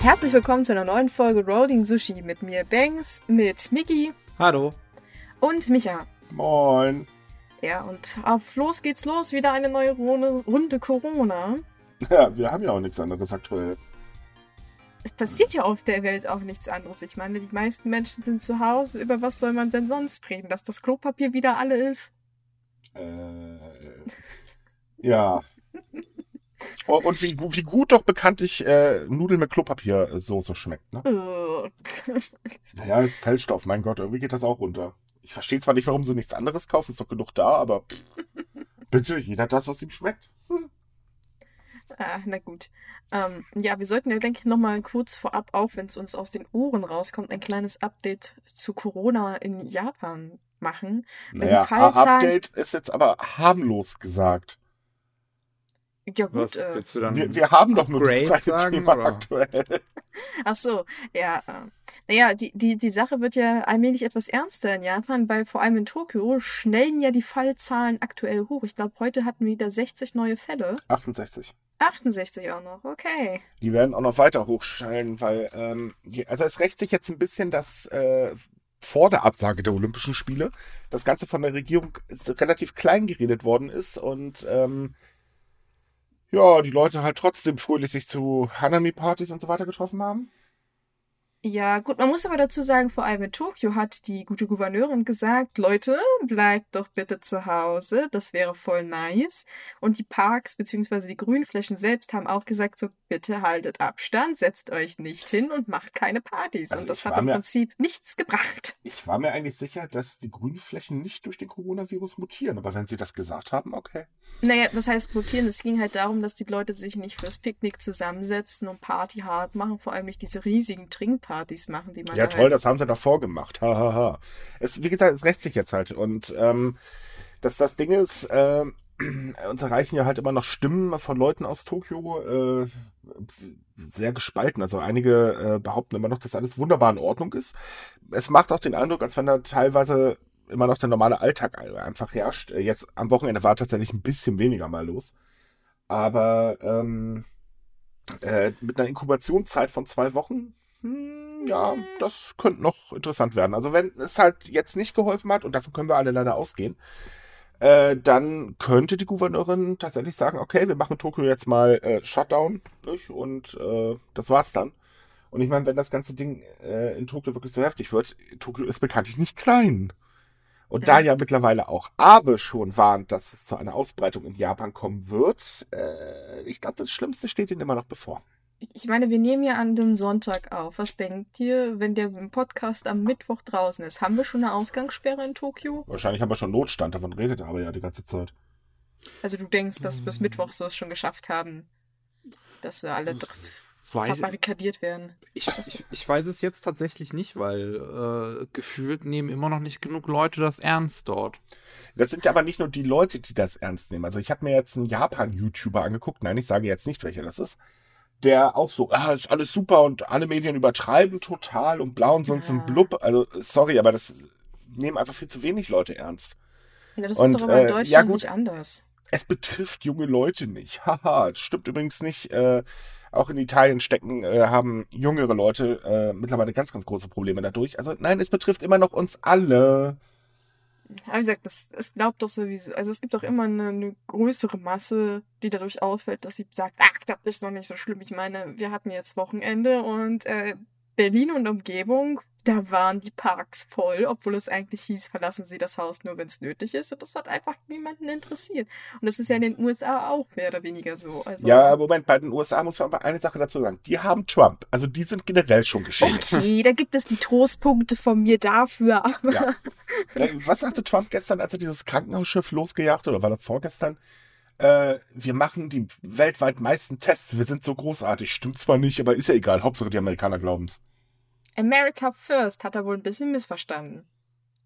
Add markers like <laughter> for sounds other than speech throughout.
Herzlich willkommen zu einer neuen Folge Rolling Sushi mit mir Banks, mit Miki Hallo. und Micha. Moin. Ja, und auf los geht's los, wieder eine neue Runde, Runde Corona. Ja, wir haben ja auch nichts anderes aktuell. Es passiert ja auf der Welt auch nichts anderes. Ich meine, die meisten Menschen sind zu Hause. Über was soll man denn sonst reden? Dass das Klopapier wieder alle ist? Äh, ja. Oh, Und wie, wie gut doch bekanntlich äh, Nudeln mit Klopapiersoße schmeckt, ne? Äh, Naja, ist Zellstoff, mein Gott, irgendwie geht das auch runter. Ich verstehe zwar nicht, warum sie nichts anderes kaufen, ist doch genug da, aber pff, <laughs> bitte, jeder hat das, was ihm schmeckt. ah, na gut. Ähm, ja, wir sollten ja, denke ich, nochmal kurz vorab, auch wenn es uns aus den Ohren rauskommt, ein kleines Update zu Corona in Japan machen. Naja, Fallzahlen- Update ist jetzt aber harmlos gesagt. Ja Was gut, äh, willst du dann? Wir, wir haben doch nur das eine sagen, Thema oder? aktuell. Ach so, ja. Äh, naja, die, die, die Sache wird ja allmählich etwas ernster in Japan, weil vor allem in Tokio schnellen ja die Fallzahlen aktuell hoch. Ich glaube, heute hatten wir wieder 60 neue Fälle. 68. 68 auch noch, okay. Die werden auch noch weiter hochstellen, weil, ähm, die, also es rächt sich jetzt ein bisschen, dass äh, vor der Absage der Olympischen Spiele das Ganze von der Regierung relativ klein geredet worden ist und ähm, ja, die Leute halt trotzdem fröhlich sich zu Hanami-Partys und so weiter getroffen haben. Ja, gut, man muss aber dazu sagen, vor allem in Tokio hat die gute Gouverneurin gesagt, Leute, bleibt doch bitte zu Hause, das wäre voll nice. Und die Parks bzw. die Grünflächen selbst haben auch gesagt, so bitte haltet Abstand, setzt euch nicht hin und macht keine Partys. Also und das hat im mir- Prinzip nichts gebracht. Ich war mir eigentlich sicher, dass die Grünflächen nicht durch den Coronavirus mutieren, aber wenn sie das gesagt haben, okay. Naja, was heißt mutieren? Es ging halt darum, dass die Leute sich nicht fürs Picknick zusammensetzen und Party hart machen, vor allem nicht diese riesigen Trinkpartys machen, die man Ja, da toll, halt das haben sie davor gemacht. Ha, ha, ha. Es, wie gesagt, es rächt sich jetzt halt. Und ähm, das, das Ding ist, ähm, <clears throat> uns erreichen ja halt immer noch Stimmen von Leuten aus Tokio, äh, sehr gespalten. Also einige äh, behaupten immer noch, dass alles wunderbar in Ordnung ist. Es macht auch den Eindruck, als wenn da teilweise immer noch der normale Alltag einfach herrscht. Äh, Jetzt am Wochenende war tatsächlich ein bisschen weniger mal los. Aber ähm, äh, mit einer Inkubationszeit von zwei Wochen, hm, ja, das könnte noch interessant werden. Also wenn es halt jetzt nicht geholfen hat, und davon können wir alle leider ausgehen, äh, dann könnte die Gouverneurin tatsächlich sagen, okay, wir machen Tokio jetzt mal äh, Shutdown nicht? und äh, das war's dann. Und ich meine, wenn das ganze Ding äh, in Tokio wirklich so heftig wird, Tokio ist bekanntlich nicht klein. Und da Mhm. ja mittlerweile auch Abe schon warnt, dass es zu einer Ausbreitung in Japan kommen wird, äh, ich glaube, das Schlimmste steht ihnen immer noch bevor. Ich meine, wir nehmen ja an dem Sonntag auf. Was denkt ihr, wenn der Podcast am Mittwoch draußen ist? Haben wir schon eine Ausgangssperre in Tokio? Wahrscheinlich haben wir schon Notstand, davon redet er aber ja die ganze Zeit. Also du denkst, dass bis Mittwoch sie es schon geschafft haben, dass sie alle Weiß, verbarrikadiert werden. ich, ich, ich weiß es jetzt tatsächlich nicht, weil äh, gefühlt nehmen immer noch nicht genug Leute das ernst dort. Das sind ja aber nicht nur die Leute, die das ernst nehmen. Also ich habe mir jetzt einen Japan-YouTuber angeguckt, nein, ich sage jetzt nicht, welcher das ist, der auch so, ah, ist alles super und alle Medien übertreiben total und blau und sonst Ja. ein Blub. Also sorry, aber das nehmen einfach viel zu wenig Leute ernst. Ja, das Und, ist doch aber in äh, Deutschland ja, gut. nicht anders. Es betrifft junge Leute nicht. <laughs> Haha, das stimmt übrigens nicht. Äh, auch in Italien stecken, äh, haben jüngere Leute äh, mittlerweile ganz, ganz große Probleme dadurch. Also nein, es betrifft immer noch uns alle. Aber wie gesagt, das, es glaubt doch sowieso, also es gibt doch immer eine, eine größere Masse, die dadurch auffällt, dass sie sagt, ach, das ist noch nicht so schlimm. Ich meine, wir hatten jetzt Wochenende und äh, Berlin und Umgebung, da waren die Parks voll, obwohl es eigentlich hieß, verlassen Sie das Haus nur, wenn es nötig ist. Und das hat einfach niemanden interessiert. Und das ist ja in den USA auch mehr oder weniger so. Also, Ja, Moment, bei den USA muss man aber eine Sache dazu sagen. Die haben Trump. Also die sind generell schon geschädigt. Okay, da gibt es die Trostpunkte von mir dafür, Ja. Was sagte Trump gestern, als er dieses Krankenhausschiff losgejagt hat, oder war das vorgestern? Äh, wir machen die weltweit meisten Tests. Wir sind so großartig. Stimmt zwar nicht, aber ist ja egal. Hauptsache die Amerikaner glauben's. America First hat er wohl ein bisschen missverstanden.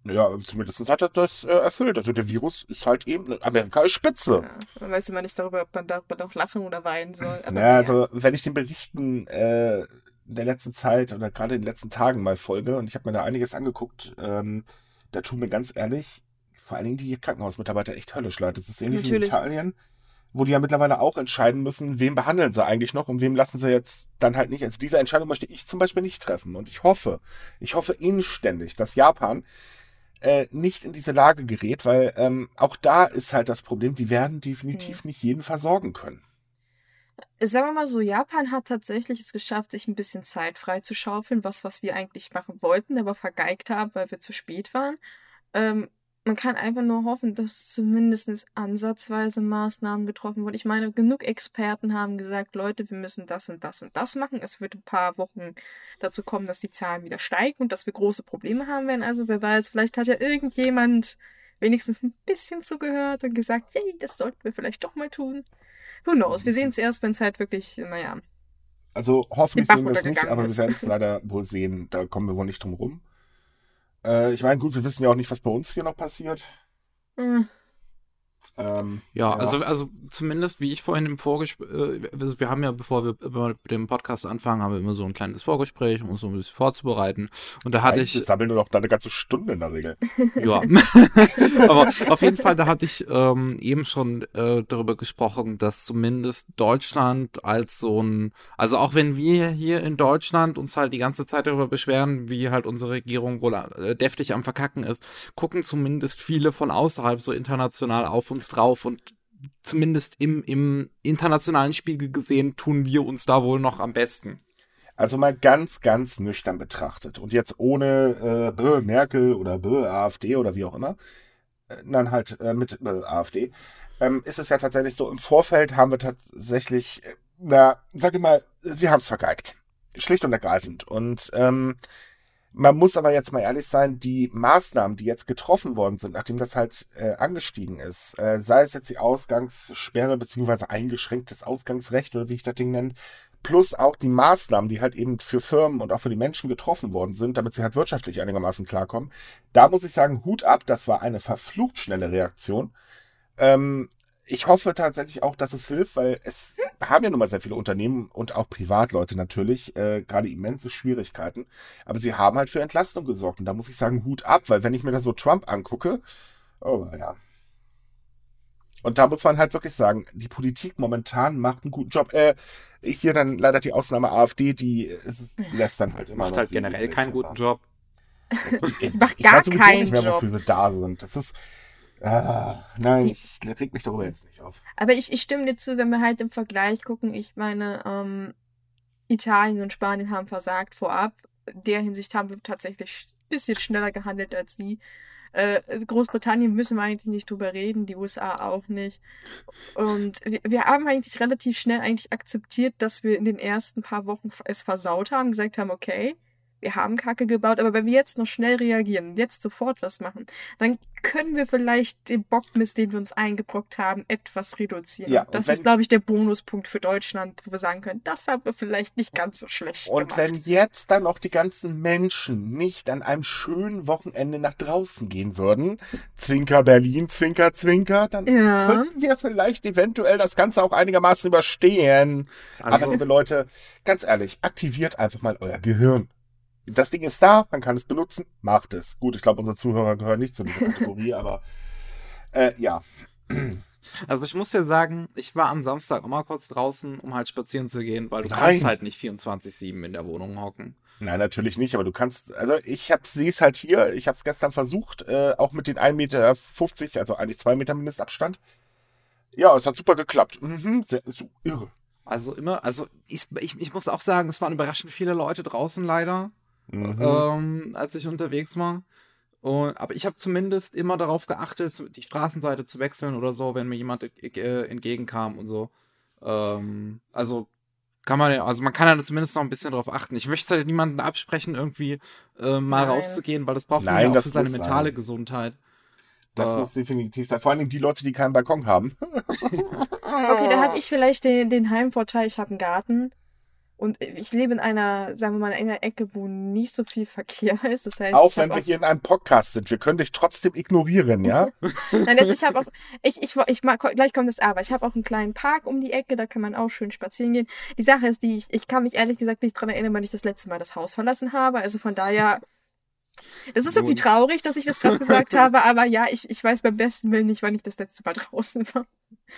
Ja, zumindest hat er das äh, erfüllt. Also der Virus ist halt eben, Amerika ist Spitze. Ja, man weiß immer nicht darüber, ob man darüber noch lachen oder weinen soll. Aber naja, also wenn ich den Berichten äh, der letzten Zeit oder gerade in den letzten Tagen mal folge und ich habe mir da einiges angeguckt, ähm, da tun mir ganz ehrlich, vor allen Dingen die Krankenhausmitarbeiter echt höllisch leid. Das ist ähnlich wie in Natürlich. Italien. Wo die ja mittlerweile auch entscheiden müssen, wem behandeln sie eigentlich noch und wem lassen sie jetzt dann halt nicht. Also diese Entscheidung möchte ich zum Beispiel nicht treffen. Und ich hoffe, ich hoffe inständig, dass Japan äh, nicht in diese Lage gerät, weil ähm, auch da ist halt das Problem, die werden definitiv mhm. nicht jeden versorgen können. Sagen wir mal so, Japan hat tatsächlich es geschafft, sich ein bisschen Zeit frei zu schaufeln, was, was wir eigentlich machen wollten, aber vergeigt haben, weil wir zu spät waren. Ähm, man kann einfach nur hoffen, dass zumindest ansatzweise Maßnahmen getroffen wurden. Ich meine, genug Experten haben gesagt, Leute, wir müssen das und das und das machen. Es wird ein paar Wochen dazu kommen, dass die Zahlen wieder steigen und dass wir große Probleme haben werden. Also wer weiß, vielleicht hat ja irgendjemand wenigstens ein bisschen zugehört und gesagt, yay, das sollten wir vielleicht doch mal tun. Who knows? Wir sehen es erst, wenn es halt wirklich, naja. Also hoffentlich sehen wir es nicht, aber wir werden es leider wohl sehen. Da kommen wir wohl nicht drum rum. Äh, ich meine, gut, wir wissen ja auch nicht, was bei uns hier noch passiert. Mhm. Ähm, ja, ja, also also zumindest wie ich vorhin im Vorgespräch, äh, also wir haben ja, bevor wir mit dem Podcast anfangen, haben wir immer so ein kleines Vorgespräch, um uns so ein bisschen vorzubereiten. Und da hatte ich. Wir sammeln nur noch eine ganze Stunde in der Regel. <laughs> Ja. <laughs> Aber auf jeden Fall, da hatte ich ähm, eben schon äh, darüber gesprochen, dass zumindest Deutschland als so ein, also auch wenn wir hier in Deutschland uns halt die ganze Zeit darüber beschweren, wie halt unsere Regierung wohl äh, deftig am Verkacken ist, gucken zumindest viele von außerhalb so international auf uns uns drauf und zumindest im, im internationalen Spiegel gesehen tun wir uns da wohl noch am besten. Also mal ganz, ganz nüchtern betrachtet und jetzt ohne äh, Merkel oder Bö, AfD oder wie auch immer, äh, dann halt äh, mit äh, AfD, ähm, ist es ja tatsächlich so, im Vorfeld haben wir tatsächlich, äh, na, sag ich mal, wir haben es vergeigt. Schlicht und ergreifend. Und ähm, man muss aber jetzt mal ehrlich sein, die Maßnahmen, die jetzt getroffen worden sind, nachdem das halt äh, angestiegen ist, äh, sei es jetzt die Ausgangssperre beziehungsweise eingeschränktes Ausgangsrecht oder wie ich das Ding nenne, plus auch die Maßnahmen, die halt eben für Firmen und auch für die Menschen getroffen worden sind, damit sie halt wirtschaftlich einigermaßen klarkommen. Da muss ich sagen, Hut ab, das war eine verflucht schnelle Reaktion. Ähm, ich hoffe tatsächlich auch, dass es hilft, weil es haben ja nun mal sehr viele Unternehmen und auch Privatleute natürlich äh, gerade immense Schwierigkeiten. Aber sie haben halt für Entlastung gesorgt. Und da muss ich sagen, Hut ab, weil wenn ich mir da so Trump angucke, oh ja. Und da muss man halt wirklich sagen, die Politik momentan macht einen guten Job. Äh, hier dann leider die Ausnahme AfD, die äh, lässt dann halt immer. Macht halt generell keinen guten Job. <laughs> Ich, ich macht gar ich weiß keinen nicht mehr, wofür sie da sind. Das ist, Ah, nein, die, ich reg mich darüber jetzt nicht auf. Aber ich, ich stimme dir zu, wenn wir halt im Vergleich gucken, ich meine, ähm, Italien und Spanien haben versagt vorab. In der Hinsicht haben wir tatsächlich ein bisschen schneller gehandelt als sie. Äh, Großbritannien müssen wir eigentlich nicht drüber reden, die USA auch nicht. Und wir, wir, haben eigentlich relativ schnell eigentlich akzeptiert, dass wir in den ersten paar Wochen es versaut haben, gesagt haben, okay, wir haben Kacke gebaut, aber wenn wir jetzt noch schnell reagieren, jetzt sofort was machen, dann können wir vielleicht den Bockmist, den wir uns eingebrockt haben, etwas reduzieren. Ja, das wenn, ist, glaube ich, der Bonuspunkt für Deutschland, wo wir sagen können, das haben wir vielleicht nicht ganz so schlecht und gemacht. Und wenn jetzt dann auch die ganzen Menschen nicht an einem schönen Wochenende nach draußen gehen würden, Zwinker Berlin, Zwinker, Zwinker, dann ja. können wir vielleicht eventuell das Ganze auch einigermaßen überstehen. Also, Aber liebe Leute, ganz ehrlich, aktiviert einfach mal euer Gehirn das Ding ist da, man kann es benutzen, macht es. Gut, ich glaube, unsere Zuhörer gehören nicht zu dieser <laughs> Kategorie, aber äh, ja. <clears throat> Also ich muss ja sagen, ich war am Samstag auch mal kurz draußen, um halt spazieren zu gehen, weil du Nein. kannst halt nicht 24-7 in der Wohnung hocken. Nein, natürlich nicht, aber du kannst, also ich habe es halt hier, ich habe es gestern versucht, äh, auch mit den 1,50 Meter, also eigentlich 2 Meter Mindestabstand. Ja, es hat super geklappt. Mhm, sehr, so irre. Also immer, also ich, ich, ich muss auch sagen, es waren überraschend viele Leute draußen leider mhm. ähm, als ich unterwegs war. Und, aber ich habe zumindest immer darauf geachtet, die Straßenseite zu wechseln oder so, wenn mir jemand äh, entgegenkam und so. Ähm, also kann man ja, also man kann ja zumindest noch ein bisschen darauf achten. Ich möchte halt niemanden absprechen, irgendwie äh, mal Nein. rauszugehen, weil das braucht man ja auch für seine mentale sein. Gesundheit. Das uh. muss definitiv sein. Vor allem die Leute, die keinen Balkon haben. <laughs> <laughs> okay, da habe ich vielleicht den, den Heimvorteil, ich habe einen Garten. Und ich lebe in einer, sagen wir mal, in einer Ecke, wo nicht so viel Verkehr <laughs> ist. Das heißt, auch wenn wir auch hier in einem Podcast sind, wir können dich trotzdem ignorieren, ja? <laughs> Nein, also ich habe auch, ich, ich, ich mag, gleich kommt das aber. Ich habe auch einen kleinen Park um die Ecke, da kann man auch schön spazieren gehen. Die Sache ist die, ich, ich kann mich ehrlich gesagt nicht dran erinnern, wann ich das letzte Mal das Haus verlassen habe. Also von daher Es ist irgendwie traurig, dass ich das gerade gesagt <laughs> habe, aber ja, ich, ich weiß beim besten Willen nicht, wann ich das letzte Mal draußen war.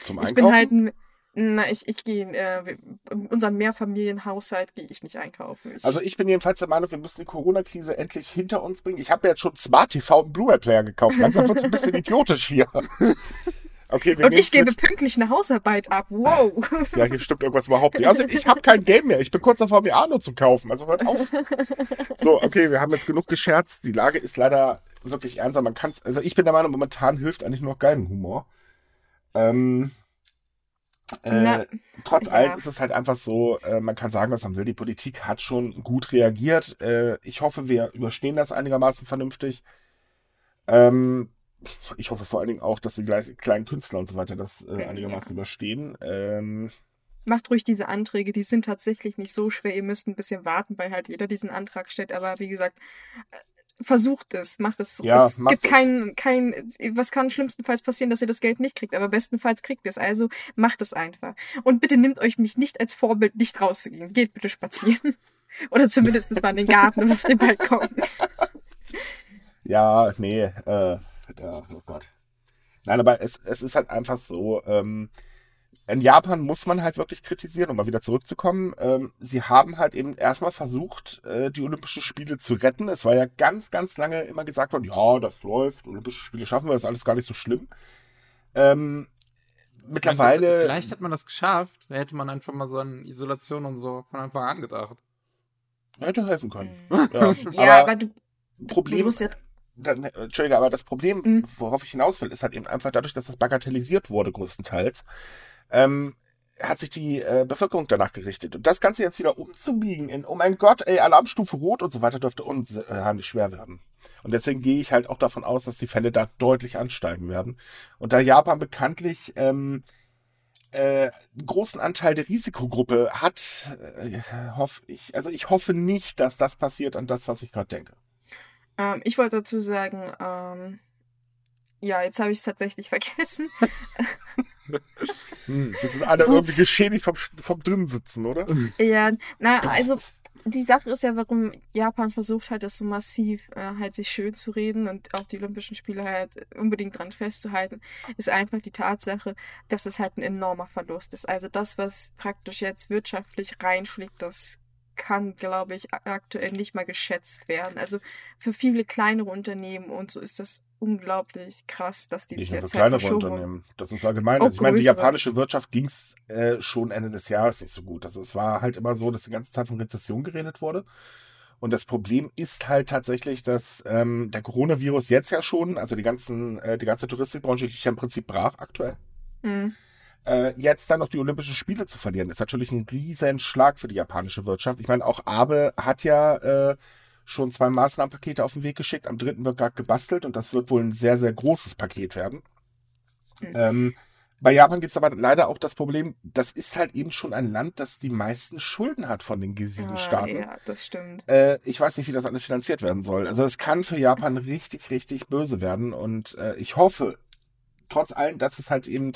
Zum Ich Einkaufen? bin halt ein, na, ich, ich gehe, äh, wir- in unserem Mehrfamilienhaushalt gehe ich nicht einkaufen. Ich, Also ich bin jedenfalls der Meinung, wir müssen die Corona-Krise endlich hinter uns bringen. Ich habe mir jetzt schon Smart TV und Blu-ray-Player gekauft. Langsam wird es ein bisschen <laughs> idiotisch hier. Okay, wir und ich gebe mit. pünktlich eine Hausarbeit ab. Wow. Ja, hier stimmt irgendwas überhaupt nicht. Also ich habe kein Game mehr. Ich bin kurz davor, mir Arno zu kaufen. Also hört auf. <laughs> So, okay, wir haben jetzt genug gescherzt. Die Lage ist leider wirklich ernster. Man kann's, also ich bin der Meinung, momentan hilft eigentlich nur Galgenhumor. Ähm, Na, äh, trotz ja. allem ist es halt einfach so, äh, man kann sagen, was man will. Die Politik hat schon gut reagiert. Äh, ich hoffe, wir überstehen das einigermaßen vernünftig. Ähm, ich hoffe vor allen Dingen auch, dass die gleich, kleinen Künstler und so weiter das äh, Ja. einigermaßen überstehen. Ähm, Macht ruhig diese Anträge, die sind tatsächlich nicht so schwer. Ihr müsst ein bisschen warten, weil halt jeder diesen Antrag stellt. Aber wie gesagt, versucht es, macht es. Ja, es macht gibt es. kein, was kann schlimmstenfalls passieren, dass ihr das Geld nicht kriegt, aber bestenfalls kriegt ihr es. Also macht es einfach. Und bitte nehmt euch mich nicht als Vorbild, nicht rauszugehen. Geht bitte spazieren. <laughs> Oder zumindest mal in den Garten oder auf den Balkon. <laughs> Ja, nee, äh, oh Gott. Nein, aber es, es ist halt einfach so, ähm, in Japan muss man halt wirklich kritisieren, um mal wieder zurückzukommen. Ähm, sie haben halt eben erstmal versucht, äh, die Olympischen Spiele zu retten. Es war ja ganz, ganz lange immer gesagt worden, ja, das läuft, Olympische Spiele schaffen wir, das ist alles gar nicht so schlimm. Ähm, mittlerweile. Vielleicht hat man das geschafft. Da hätte man einfach mal so an Isolation und so von Anfang an gedacht. hätte helfen können. Mhm. Ja, <laughs> Ja, aber aber du, du Problem, musst ja dann, äh, Entschuldige, aber das Problem, Mhm. worauf ich hinaus will, ist halt eben einfach dadurch, dass das bagatellisiert wurde, größtenteils, ähm, hat sich die äh, Bevölkerung danach gerichtet. Und das Ganze jetzt wieder umzubiegen in, oh mein Gott, ey, Alarmstufe Rot und so weiter, dürfte unheimlich schwer werden. Und deswegen gehe ich halt auch davon aus, dass die Fälle da deutlich ansteigen werden. Und da Japan bekanntlich ähm, äh, großen Anteil der Risikogruppe hat, äh, hoffe ich, also ich hoffe nicht, dass das passiert an das, was ich gerade denke. Ähm, ich wollte dazu sagen, ähm, ja, jetzt habe ich es tatsächlich <laughs> vergessen. Hm, wir sind alle irgendwie Ups. geschädigt vom, vom Drinsitzen, oder? ja, na, also die Sache ist ja, warum Japan versucht halt, das so massiv äh, halt sich schön zu reden und auch die Olympischen Spiele halt unbedingt dran festzuhalten, ist einfach die Tatsache, dass es halt ein enormer Verlust ist. Also das, was praktisch jetzt wirtschaftlich reinschlägt, das kann, glaube ich, aktuell nicht mal geschätzt werden. Also für viele kleinere Unternehmen und so ist das unglaublich krass, dass die das nur für jetzt halt kleinere haben. Unternehmen. Das ist allgemein. Also ich meine, die japanische Wirtschaft ging es äh, schon Ende des Jahres nicht so gut. Also es war halt immer so, dass die ganze Zeit von Rezession geredet wurde. Und das Problem ist halt tatsächlich, dass ähm, der Coronavirus jetzt ja schon, also die ganzen, äh, die ganze Touristikbranche liegt ja im Prinzip brach aktuell. Mhm. Äh, jetzt dann noch die Olympischen Spiele zu verlieren, ist natürlich ein riesen Schlag für die japanische Wirtschaft. Ich meine, auch Abe hat ja äh, schon zwei Maßnahmenpakete auf den Weg geschickt. Am dritten wird gerade gebastelt und das wird wohl ein sehr, sehr großes Paket werden. Mhm. Ähm, bei Japan gibt es aber leider auch das Problem, das ist halt eben schon ein Land, das die meisten Schulden hat von den G7-Staaten. Ah, ja, das stimmt. Äh, ich weiß nicht, wie das alles finanziert werden soll. Also es kann für Japan richtig, richtig böse werden. Und äh, ich hoffe, trotz allem, dass es halt eben,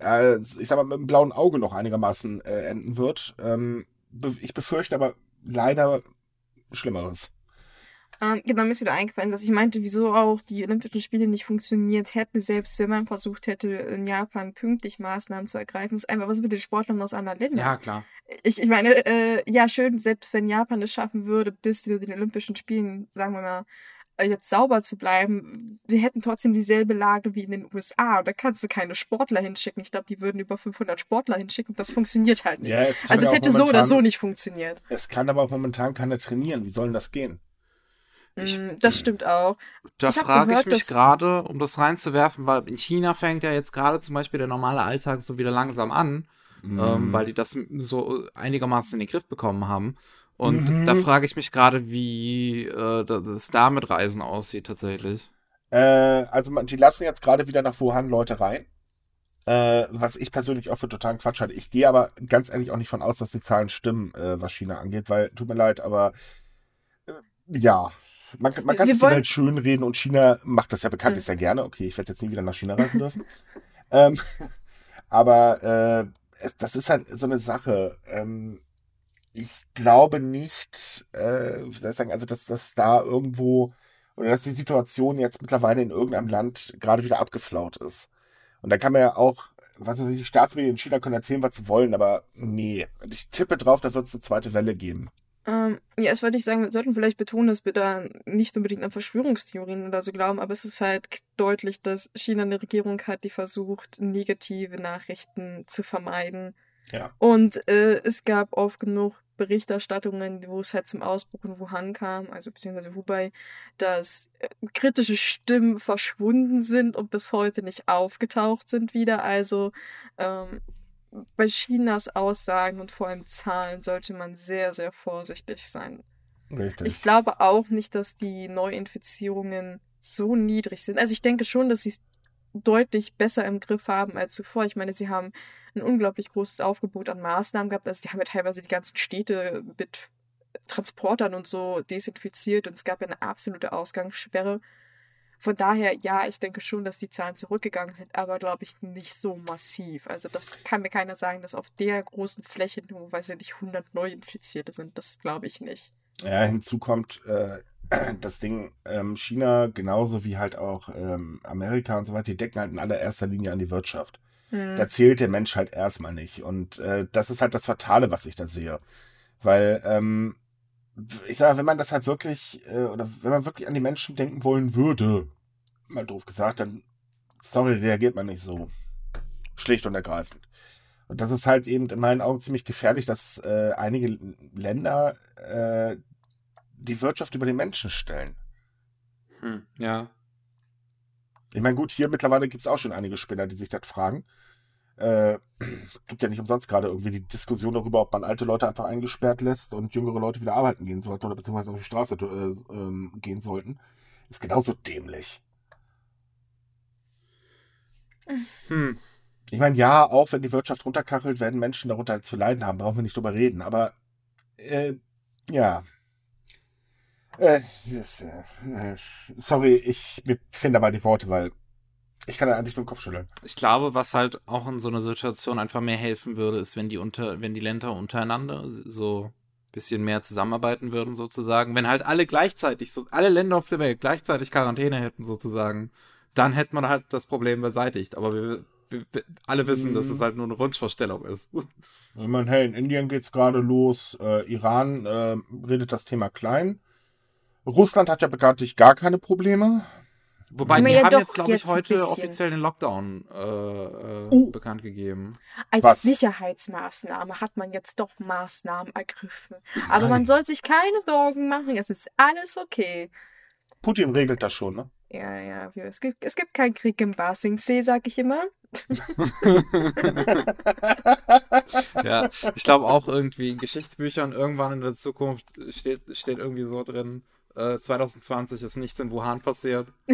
äh, ich sag mal, mit einem blauen Auge noch einigermaßen äh, enden wird. Ähm, ich befürchte aber leider Schlimmeres. Ähm, genau, mir ist wieder eingefallen, was ich meinte, wieso auch die Olympischen Spiele nicht funktioniert hätten, selbst wenn man versucht hätte, in Japan pünktlich Maßnahmen zu ergreifen. ist einfach was mit den Sportlern aus anderen Ländern. Ja, klar. Ich, ich meine, äh, ja, schön, selbst wenn Japan es schaffen würde, bis zu den Olympischen Spielen, sagen wir mal, äh, jetzt sauber zu bleiben, wir hätten trotzdem dieselbe Lage wie in den USA. Da kannst du keine Sportler hinschicken. Ich glaube, die würden über 500 Sportler hinschicken. Das funktioniert halt nicht. Ja, es also es hätte so oder so nicht funktioniert. Es kann aber auch momentan keiner trainieren. Wie soll denn das gehen? Ich- Mm, das stimmt auch. Da frage ich mich gerade, um das reinzuwerfen, weil in China fängt ja jetzt gerade zum Beispiel der normale Alltag so wieder langsam an, Mhm. ähm, weil die das so einigermaßen in den Griff bekommen haben. Und Mhm. da frage ich mich gerade, wie äh, das da mit Reisen aussieht tatsächlich. Äh, also man, die lassen jetzt gerade wieder nach Wuhan Leute rein. Äh, was ich persönlich auch für totalen Quatsch halte. Ich gehe aber ganz ehrlich auch nicht von aus, dass die Zahlen stimmen, äh, was China angeht, weil, tut mir leid, aber äh, ja. Man, man kann Wir sich die wollen- Welt schön reden und China macht das ja bekanntlich sehr gerne. Okay, ich werde jetzt nie wieder nach China reisen dürfen. <laughs> ähm, aber äh, es, das ist halt so eine Sache. Ähm, ich glaube nicht, äh, sagen, also dass, dass da irgendwo oder dass die Situation jetzt mittlerweile in irgendeinem Land gerade wieder abgeflaut ist. Und da kann man ja auch, was weiß ich, die Staatsmedien in China können erzählen, was sie wollen, aber nee. Ich tippe drauf, da wird es eine zweite Welle geben. Ähm, ja, es wollte ich sagen, wir sollten vielleicht betonen, dass wir da nicht unbedingt an Verschwörungstheorien oder so glauben, aber es ist halt deutlich, dass China eine Regierung hat, die versucht, negative Nachrichten zu vermeiden. Ja. Und äh, es gab oft genug Berichterstattungen, wo es halt zum Ausbruch in Wuhan kam, also beziehungsweise Hubei, dass äh, kritische Stimmen verschwunden sind und bis heute nicht aufgetaucht sind wieder. Also ähm, bei Chinas Aussagen und vor allem Zahlen sollte man sehr, sehr vorsichtig sein. Richtig. Ich glaube auch nicht, dass die Neuinfizierungen so niedrig sind. Also ich denke schon, dass sie es deutlich besser im Griff haben als zuvor. Ich meine, sie haben ein unglaublich großes Aufgebot an Maßnahmen gehabt. Also die haben ja teilweise die ganzen Städte mit Transportern und so desinfiziert und es gab ja eine absolute Ausgangssperre. Von daher, ja, ich denke schon, dass die Zahlen zurückgegangen sind, aber glaube ich nicht so massiv. Also das kann mir keiner sagen, dass auf der großen Fläche nur, weil sie nicht 100 Neuinfizierte sind. Das glaube ich nicht. Ja, hinzu kommt äh, <clears throat> das Ding, ähm, China genauso wie halt auch ähm, Amerika und so weiter, die decken halt in allererster Linie an die Wirtschaft. Hm. Da zählt der Mensch halt erstmal nicht. Und äh, das ist halt das Fatale, was ich da sehe. Weil, ähm, ich sage, wenn man das halt wirklich, äh, oder wenn man wirklich an die Menschen denken wollen würde, mal doof gesagt, dann, sorry, reagiert man nicht so. Schlicht und ergreifend. Und das ist halt eben in meinen Augen ziemlich gefährlich, dass äh, einige Länder äh, die Wirtschaft über den Menschen stellen. Hm, ja. Ich meine, gut, hier mittlerweile gibt es auch schon einige Spinner, die sich das fragen. Äh, <clears throat> gibt ja nicht umsonst gerade irgendwie die Diskussion darüber, ob man alte Leute einfach eingesperrt lässt und jüngere Leute wieder arbeiten gehen sollten oder beziehungsweise auf die Straße äh, ähm, gehen sollten. Ist genauso dämlich. Hm. Ich meine, ja, auch wenn die Wirtschaft runterkachelt, werden Menschen darunter zu leiden haben, brauchen wir nicht drüber reden. Aber äh, ja. Äh, äh, sorry, ich mir fehlen dabei die Worte, weil ich kann da eigentlich nur den Kopf schütteln. Ich glaube, was halt auch in so einer Situation einfach mehr helfen würde, ist, wenn die unter, wenn die Länder untereinander so ein bisschen mehr zusammenarbeiten würden, sozusagen. Wenn halt alle gleichzeitig, so alle Länder auf der Welt gleichzeitig Quarantäne hätten, sozusagen, dann hätte man halt das Problem beseitigt. Aber wir, wir, wir alle wissen, Mhm. dass es halt nur eine Wunschvorstellung ist. <laughs> Ich meine, hey, in Indien geht's gerade los, äh, Iran äh, redet das Thema klein. Russland hat ja bekanntlich gar keine Probleme. Wobei, die ja haben doch, jetzt, glaube ich, heute offiziell den Lockdown äh, äh, Oh. bekannt gegeben. Als Was? Sicherheitsmaßnahme hat man jetzt doch Maßnahmen ergriffen. Aber Nein. man soll sich keine Sorgen machen, es ist alles okay. Putin regelt das schon, ne? Ja, ja, es gibt, es gibt keinen Krieg im Basingsee, sag ich immer. <laughs> Ja, ich glaube auch irgendwie in Geschichtsbüchern irgendwann in der Zukunft steht, steht irgendwie so drin, äh, 2020 ist nichts in Wuhan passiert. <laughs>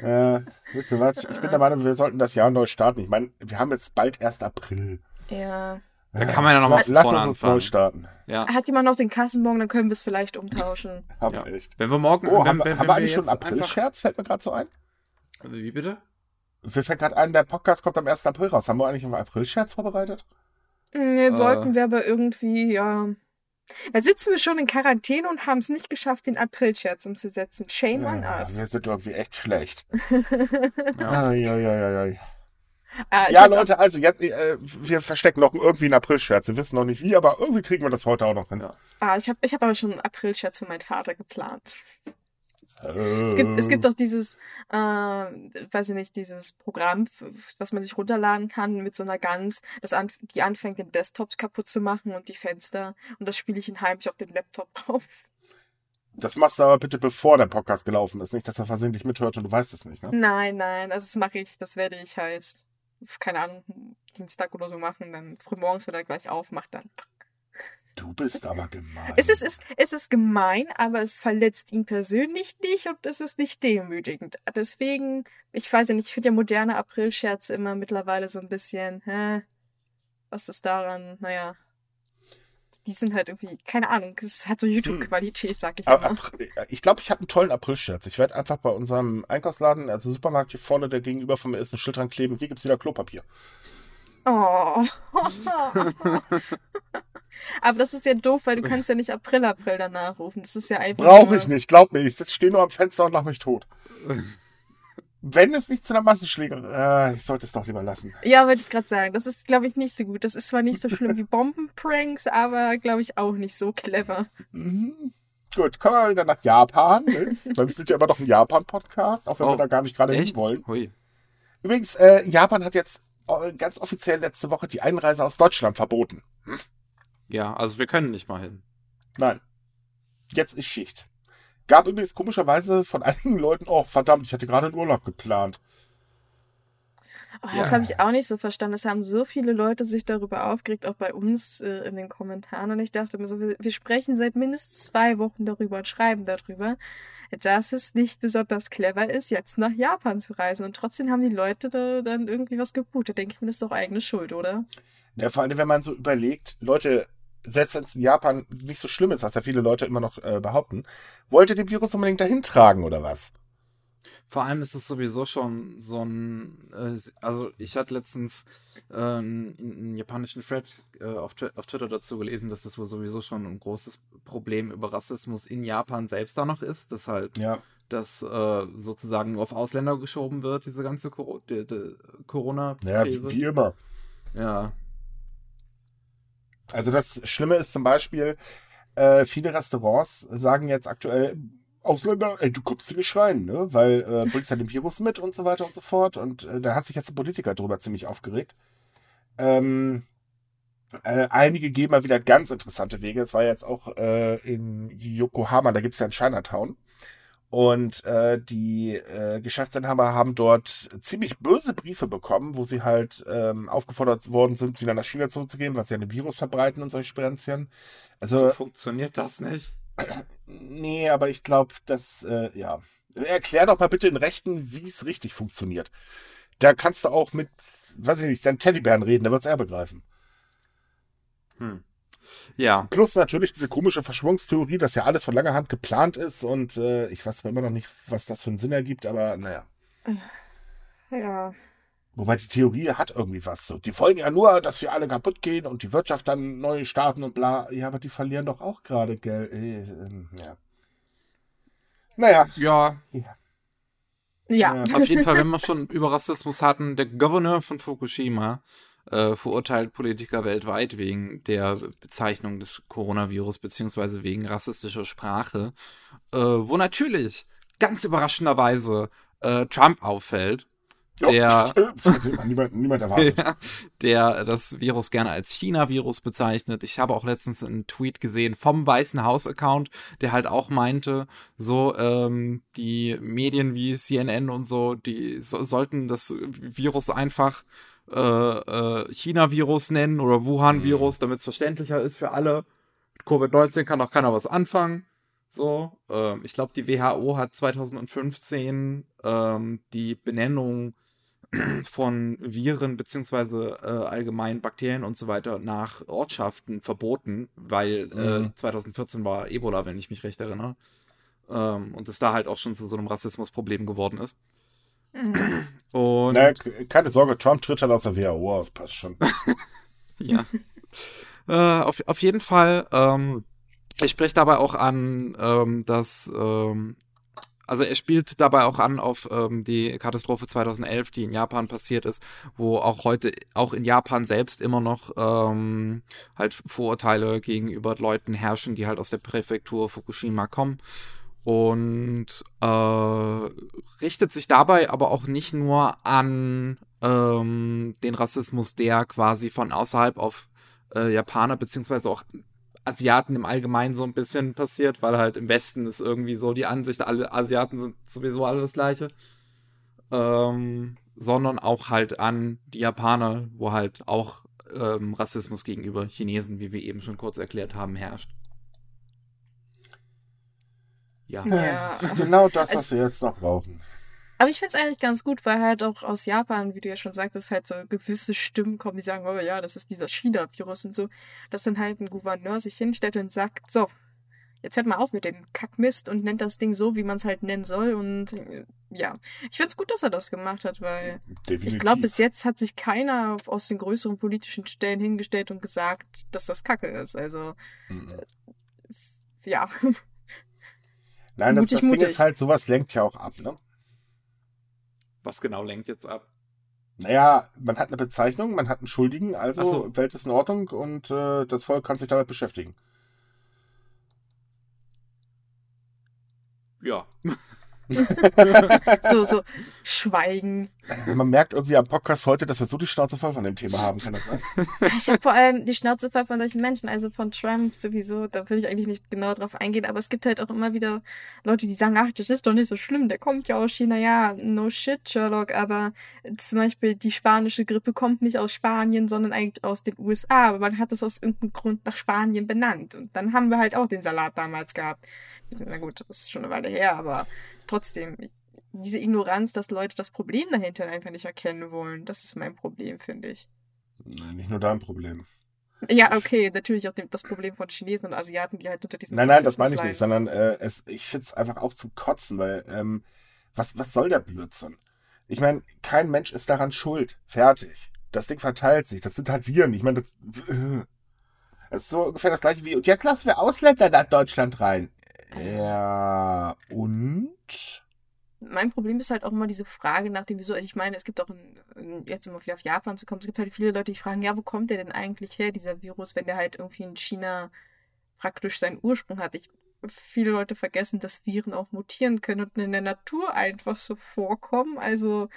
Äh, wisst ihr was? Ich bin der Meinung, wir sollten das Jahr neu starten. Ich meine, wir haben jetzt bald erst April. Ja. Da kann man ja noch mal von Lass uns anfangen. neu starten. Ja, Hat jemand noch den Kassenbon, dann können wir es vielleicht umtauschen. <laughs> Haben ja. wir echt. Wenn wir morgen, Oh, wenn, haben, wir- wenn, haben wenn wir eigentlich schon einen April-Scherz? Fällt mir gerade so ein. Wie bitte? Mir fällt gerade ein, der Podcast kommt am 1. April raus. Haben wir eigentlich einen April-Scherz vorbereitet? Nee, Äh. wollten wir aber irgendwie, ja. Da sitzen wir schon in Quarantäne und haben es nicht geschafft, den April-Scherz umzusetzen. Shame on Ja, us. wir sind irgendwie echt schlecht. <laughs> Ja. Ai, ai, ai, ai. Ich Ja, Leute, also jetzt, äh, wir verstecken noch irgendwie einen April-Scherz. Wir wissen noch nicht wie, aber irgendwie kriegen wir das heute auch noch hin. Ja. Ah, ich habe ich hab aber schon einen April-Scherz für meinen Vater geplant. Es gibt, es gibt doch dieses, äh, weiß ich nicht, dieses Programm, was man sich runterladen kann mit so einer Gans, das an, die anfängt, den Desktop kaputt zu machen und die Fenster. Und das spiele ich ihn heimlich auf den Laptop drauf. Das machst du aber bitte bevor der Podcast gelaufen ist. Nicht, dass er versehentlich mithört und du weißt es nicht, ne? Nein, nein, also das mache ich, das werde ich halt, keine Ahnung, Dienstag oder so machen. Dann frühmorgens, wenn er gleich aufmacht, dann. Du bist aber gemein. Es ist, es, es ist gemein, aber es verletzt ihn persönlich nicht und es ist nicht demütigend. Deswegen, ich weiß ja nicht, ich finde ja moderne Aprilscherze immer mittlerweile so ein bisschen, hä? Was ist daran? Naja. Die sind halt irgendwie, keine Ahnung, es hat so YouTube-Qualität, sag ich immer. April- Ich glaube, ich habe einen tollen April-Scherz. Ich werde einfach bei unserem Einkaufsladen, also Supermarkt hier vorne, der gegenüber von mir ist, ein Schild dran kleben. Hier gibt es wieder Klopapier. Oh. <laughs> Aber das ist ja doof, weil du kannst ja nicht April, April danach rufen. Das ist ja einfach. Brauche ich nicht, glaub mir. Ich stehe nur am Fenster und lach mich tot. <laughs> Wenn es nicht zu einer Massenschlägerei... Äh, ich sollte es doch lieber lassen. Ja, wollte ich gerade sagen. Das ist, glaube ich, nicht so gut. Das ist zwar nicht so schlimm wie <laughs> Bombenpranks, aber, glaube ich, auch nicht so clever. Mhm. Gut, kommen wir wieder nach Japan. Ne? Weil wir sind ja immer noch ein Japan-Podcast, auch wenn Oh, wir da gar nicht gerade hin wollen. Hui. Übrigens, äh, Japan hat jetzt ganz offiziell letzte Woche die Einreise aus Deutschland verboten. Ja, also wir können nicht mal hin. Nein. Jetzt ist Schicht. Gab übrigens komischerweise von einigen Leuten, oh verdammt, ich hatte gerade einen Urlaub geplant. Oh, Das Ja. habe ich auch nicht so verstanden. Es haben so viele Leute sich darüber aufgeregt, auch bei uns äh, in den Kommentaren. Und ich dachte mir so, wir, wir sprechen seit mindestens zwei Wochen darüber und schreiben darüber, dass es nicht besonders clever ist, jetzt nach Japan zu reisen. Und trotzdem haben die Leute da dann irgendwie was gebucht. Da denke ich mir, das ist doch eigene Schuld, oder? Ja, vor allem, wenn man so überlegt, Leute, selbst wenn es in Japan nicht so schlimm ist, was ja viele Leute immer noch äh, behaupten, wollt ihr den Virus unbedingt dahin tragen oder was? Vor allem ist es sowieso schon so ein, äh, also ich hatte letztens äh, einen, einen japanischen Thread äh, auf, auf Twitter dazu gelesen, dass das wohl sowieso schon ein großes Problem über Rassismus in Japan selbst da noch ist, dass halt Ja. das äh, sozusagen nur auf Ausländer geschoben wird, diese ganze Coro die, die Ja, Corona-Krise. wie, wie immer. Ja, Also das Schlimme ist zum Beispiel, äh, viele Restaurants sagen jetzt aktuell, Ausländer, ey, du kommst hier nicht rein, ne? Weil äh, bringst ja den Virus mit und so weiter und so fort. Und äh, da hat sich jetzt ein Politiker drüber ziemlich aufgeregt. Ähm, äh, einige gehen mal wieder ganz interessante Wege. Es war jetzt auch äh, in Yokohama, da gibt's ja einen Chinatown. Und äh, die äh, Geschäftsinhaber haben dort ziemlich böse Briefe bekommen, wo sie halt ähm, aufgefordert worden sind, wieder nach China zurückzugehen, was ja ein Virus verbreiten und solche Sperenzien. so Also, funktioniert das nicht. Nee, aber ich glaube, dass, äh, ja. Erklär doch mal bitte in Rechten, wie es richtig funktioniert. Da kannst du auch mit, weiß ich nicht, deinen Teddybären reden, der wird's eher begreifen. Hm. Ja, Plus natürlich diese komische Verschwörungstheorie, dass ja alles von langer Hand geplant ist und äh, ich weiß immer noch nicht, was das für einen Sinn ergibt, aber naja. Ja. Wobei die Theorie hat irgendwie was. So. Die folgen ja nur, dass wir alle kaputt gehen und die Wirtschaft dann neu starten und bla. Ja, aber die verlieren doch auch gerade Geld. Äh, ähm, ja. Naja. ja, Ja. Auf jeden Fall, wenn wir schon über Rassismus hatten, der Gouverneur von Fukushima äh, verurteilt Politiker weltweit wegen der Bezeichnung des Coronavirus beziehungsweise wegen rassistischer Sprache, äh, wo natürlich ganz überraschenderweise äh, Trump auffällt, der <laughs> niemand, niemand erwartet. ja, der das Virus gerne als China-Virus bezeichnet. Ich habe auch letztens einen Tweet gesehen vom Weißen Haus-Account, der halt auch meinte, so ähm, die Medien wie CNN und so, die so, sollten das Virus einfach äh, äh, China-Virus nennen oder Wuhan-Virus, damit es verständlicher ist für alle. Mit Covid-19 kann auch keiner was anfangen. So, ähm, ich glaube, die WHO hat 2015 ähm, die Benennung <clears throat> von Viren beziehungsweise äh, allgemein Bakterien und so weiter nach Ortschaften verboten, weil äh, Mhm. 2014 war Ebola, wenn ich mich recht erinnere. Ähm, und es da halt auch schon zu so einem Rassismusproblem geworden ist. Mhm. Und Naja, keine Sorge, Trump tritt halt aus der WHO aus, passt schon. <laughs> ja. äh, auf, auf jeden Fall, ähm, er spricht dabei auch an, ähm, dass, ähm, also er spielt dabei auch an auf ähm, die Katastrophe 2011, die in Japan passiert ist, wo auch heute, auch in Japan selbst immer noch ähm, halt Vorurteile gegenüber Leuten herrschen, die halt aus der Präfektur Fukushima kommen. Und äh, richtet sich dabei aber auch nicht nur an ähm, den Rassismus, der quasi von außerhalb auf äh, Japaner beziehungsweise auch Asiaten im Allgemeinen so ein bisschen passiert, weil halt im Westen ist irgendwie so die Ansicht, alle Asiaten sind sowieso alle das Gleiche. Ähm, sondern auch halt an die Japaner, wo halt auch ähm, Rassismus gegenüber Chinesen, wie wir eben schon kurz erklärt haben, herrscht. Ja. Ja. Genau das, Also- was wir jetzt noch brauchen. Aber ich finde es eigentlich ganz gut, weil halt auch aus Japan, wie du ja schon sagtest, halt so gewisse Stimmen kommen, die sagen, oh ja, das ist dieser China-Virus und so, dass dann halt ein Gouverneur sich hinstellt und sagt, so, jetzt hört mal auf mit dem Kackmist und nennt das Ding so, wie man es halt nennen soll. Und äh, ja, ich finde es gut, dass er das gemacht hat, weil Definitiv. ich glaube, bis jetzt hat sich keiner aus den größeren politischen Stellen hingestellt und gesagt, dass das Kacke ist. Also, Mhm. ja. Nein, das, mutig, das Ding mutig. ist halt, sowas lenkt ja auch ab, ne? Was genau lenkt jetzt ab? Naja, man hat eine Bezeichnung, man hat einen Schuldigen, also so. Welt ist in Ordnung und äh, das Volk kann sich damit beschäftigen. Ja. <laughs> <laughs> So, so, Schweigen. Man merkt irgendwie am Podcast heute, dass wir so die Schnauze voll von dem Thema haben, kann das sein? <laughs> Ich habe vor allem die Schnauze voll von solchen Menschen, also von Trump sowieso, da will ich eigentlich nicht genau drauf eingehen, aber es gibt halt auch immer wieder Leute, die sagen, ach, das ist doch nicht so schlimm, der kommt ja aus China, ja, no shit, Sherlock, aber zum Beispiel die spanische Grippe kommt nicht aus Spanien, sondern eigentlich aus den USA, aber man hat es aus irgendeinem Grund nach Spanien benannt und dann haben wir halt auch den Salat damals gehabt. Na gut, das ist schon eine Weile her, aber trotzdem, ich, diese Ignoranz, dass Leute das Problem dahinter einfach nicht erkennen wollen, das ist mein Problem, finde ich. Nein, nicht nur dein Problem. Ja, okay, natürlich auch das Problem von Chinesen und Asiaten, die halt unter diesen Nein, nein, das meine ich nicht, leiden. sondern äh, es, ich finde es einfach auch zum Kotzen, weil ähm, was, was soll der Blödsinn? Ich meine, kein Mensch ist daran schuld. Fertig. Das Ding verteilt sich. Das sind halt Viren. Ich meine, das, das ist so ungefähr das gleiche wie, und jetzt lassen wir Ausländer nach Deutschland rein. Ja, und? Mein Problem ist halt auch immer diese Frage nach dem Wieso. Also ich meine, es gibt auch, in, in, jetzt um wieder auf Japan zu kommen, es gibt halt viele Leute, die fragen, ja, wo kommt der denn eigentlich her, dieser Virus, wenn der halt irgendwie in China praktisch seinen Ursprung hat. Ich, viele Leute vergessen, dass Viren auch mutieren können und in der Natur einfach so vorkommen. Also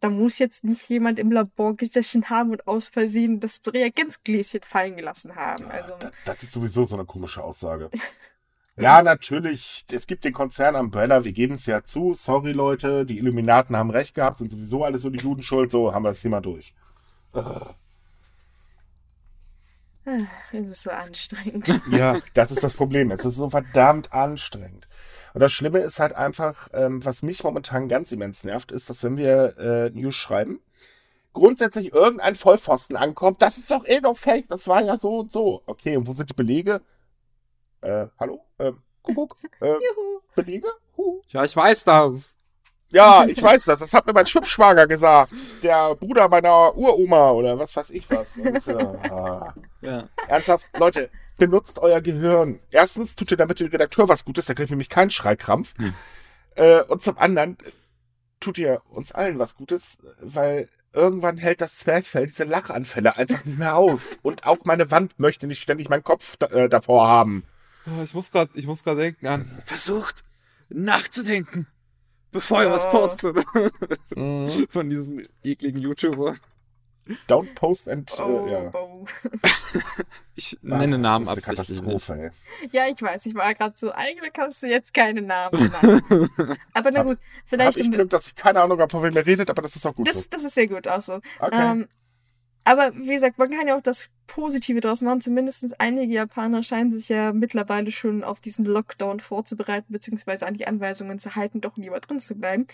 da muss jetzt nicht jemand im Labor gesessen haben und aus Versehen das Reagenzgläschen fallen gelassen haben. Also, das, das ist sowieso so eine komische Aussage. <laughs> Ja, natürlich. Es gibt den Konzern Umbrella, wir geben es ja zu. Sorry, Leute, die Illuminaten haben recht gehabt, sind sowieso alle so die Juden schuld. So, haben wir das Thema durch. es ist so anstrengend. <laughs> Ja, das ist das Problem. Es ist so verdammt anstrengend. Und das Schlimme ist halt einfach, ähm, was mich momentan ganz immens nervt, ist, dass wenn wir äh, News schreiben, grundsätzlich irgendein Vollpfosten ankommt, das ist doch eh noch fake, das war ja so und so. Okay, und wo sind die Belege? Äh, hallo? Ähm, Kuckuck? Äh, <laughs> Juhu. Belege? Huh. Ja, ich weiß das. Ja, ich weiß das. Das hat mir mein Schwippschwager gesagt. Der Bruder meiner Uroma oder was weiß ich was. Und, äh. Ja. Ernsthaft, Leute, benutzt euer Gehirn. Erstens tut ihr damit dem Redakteur was Gutes, da kriegt nämlich keinen Schreikrampf. Hm. Äh, und zum anderen tut ihr uns allen was Gutes, weil irgendwann hält das Zwerchfell diese Lachanfälle einfach nicht mehr aus. Und auch meine Wand möchte nicht ständig meinen Kopf da, äh, davor haben. Ich muss gerade, ich muss gerade denken an. Versucht nachzudenken, bevor ihr was Oh. postet. <laughs> Von diesem ekligen YouTuber. Don't post and, Oh, äh, ja. oh. <laughs> Ich nenne Namen das ist eine absichtlich nicht. Katastrophe, ey. Ja, ich weiß, ich war gerade so, eigentlich kannst du jetzt keine Namen nennen. <laughs> Aber na Hab- gut, Hab vielleicht. ich um- Glück, dass ich keine Ahnung habe, von wem ihr redet, aber das ist auch gut so. das, das ist sehr gut auch so. Okay. Ähm, aber wie gesagt, man kann ja auch das Positive draus machen. Zumindest einige Japaner scheinen sich ja mittlerweile schon auf diesen Lockdown vorzubereiten, beziehungsweise an die Anweisungen zu halten, doch lieber drin zu bleiben.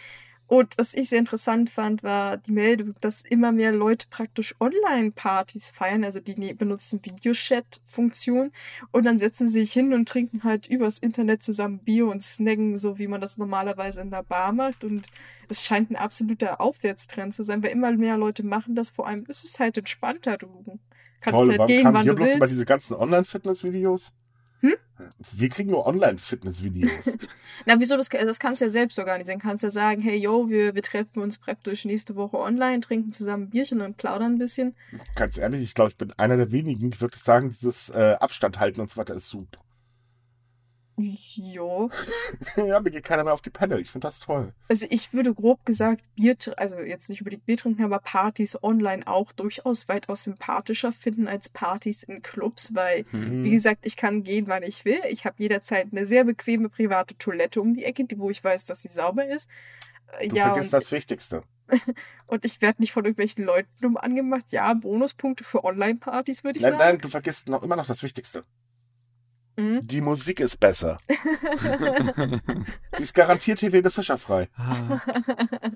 Und was ich sehr interessant fand, war die Meldung, dass immer mehr Leute praktisch Online-Partys feiern. Also die ne- benutzen Videochat-Funktion und dann setzen sie sich hin und trinken halt übers Internet zusammen Bier und snacken, so wie man das normalerweise in der Bar macht. Und es scheint ein absoluter Aufwärtstrend zu sein, weil immer mehr Leute machen das. Vor allem ist es halt entspannter. Du kannst Toll, halt gehen, wann du bloß immer willst. diese ganzen Online-Fitness-Videos? Hm? Wir kriegen nur Online-Fitness-Videos. <laughs> Na, wieso? Das, das kannst du ja selbst organisieren. Kannst ja sagen, hey, yo, wir, wir treffen uns praktisch nächste Woche online, trinken zusammen ein Bierchen und plaudern ein bisschen. Ganz ehrlich, ich glaube, ich bin einer der wenigen, die wirklich sagen, dieses äh, Abstand halten und so weiter ist super. Jo. <laughs> ja, mir geht keiner mehr auf die Pelle. Ich finde das toll. Also ich würde grob gesagt Bier, also jetzt nicht unbedingt Bier trinken, aber Partys online auch durchaus weitaus sympathischer finden als Partys in Clubs, weil, Mhm. wie gesagt, ich kann gehen, wann ich will. Ich habe jederzeit eine sehr bequeme private Toilette um die Ecke, die, wo ich weiß, dass sie sauber ist. Äh, Du ja, vergisst das Wichtigste. <laughs> und ich werde nicht von irgendwelchen Leuten dumm angemacht. Ja, Bonuspunkte für Online-Partys, würde ich Nein, sagen. nein, du vergisst noch, immer noch das Wichtigste. Mhm. Die Musik ist besser. <laughs> Sie ist garantiert Helene Fischer frei. Ah. <laughs>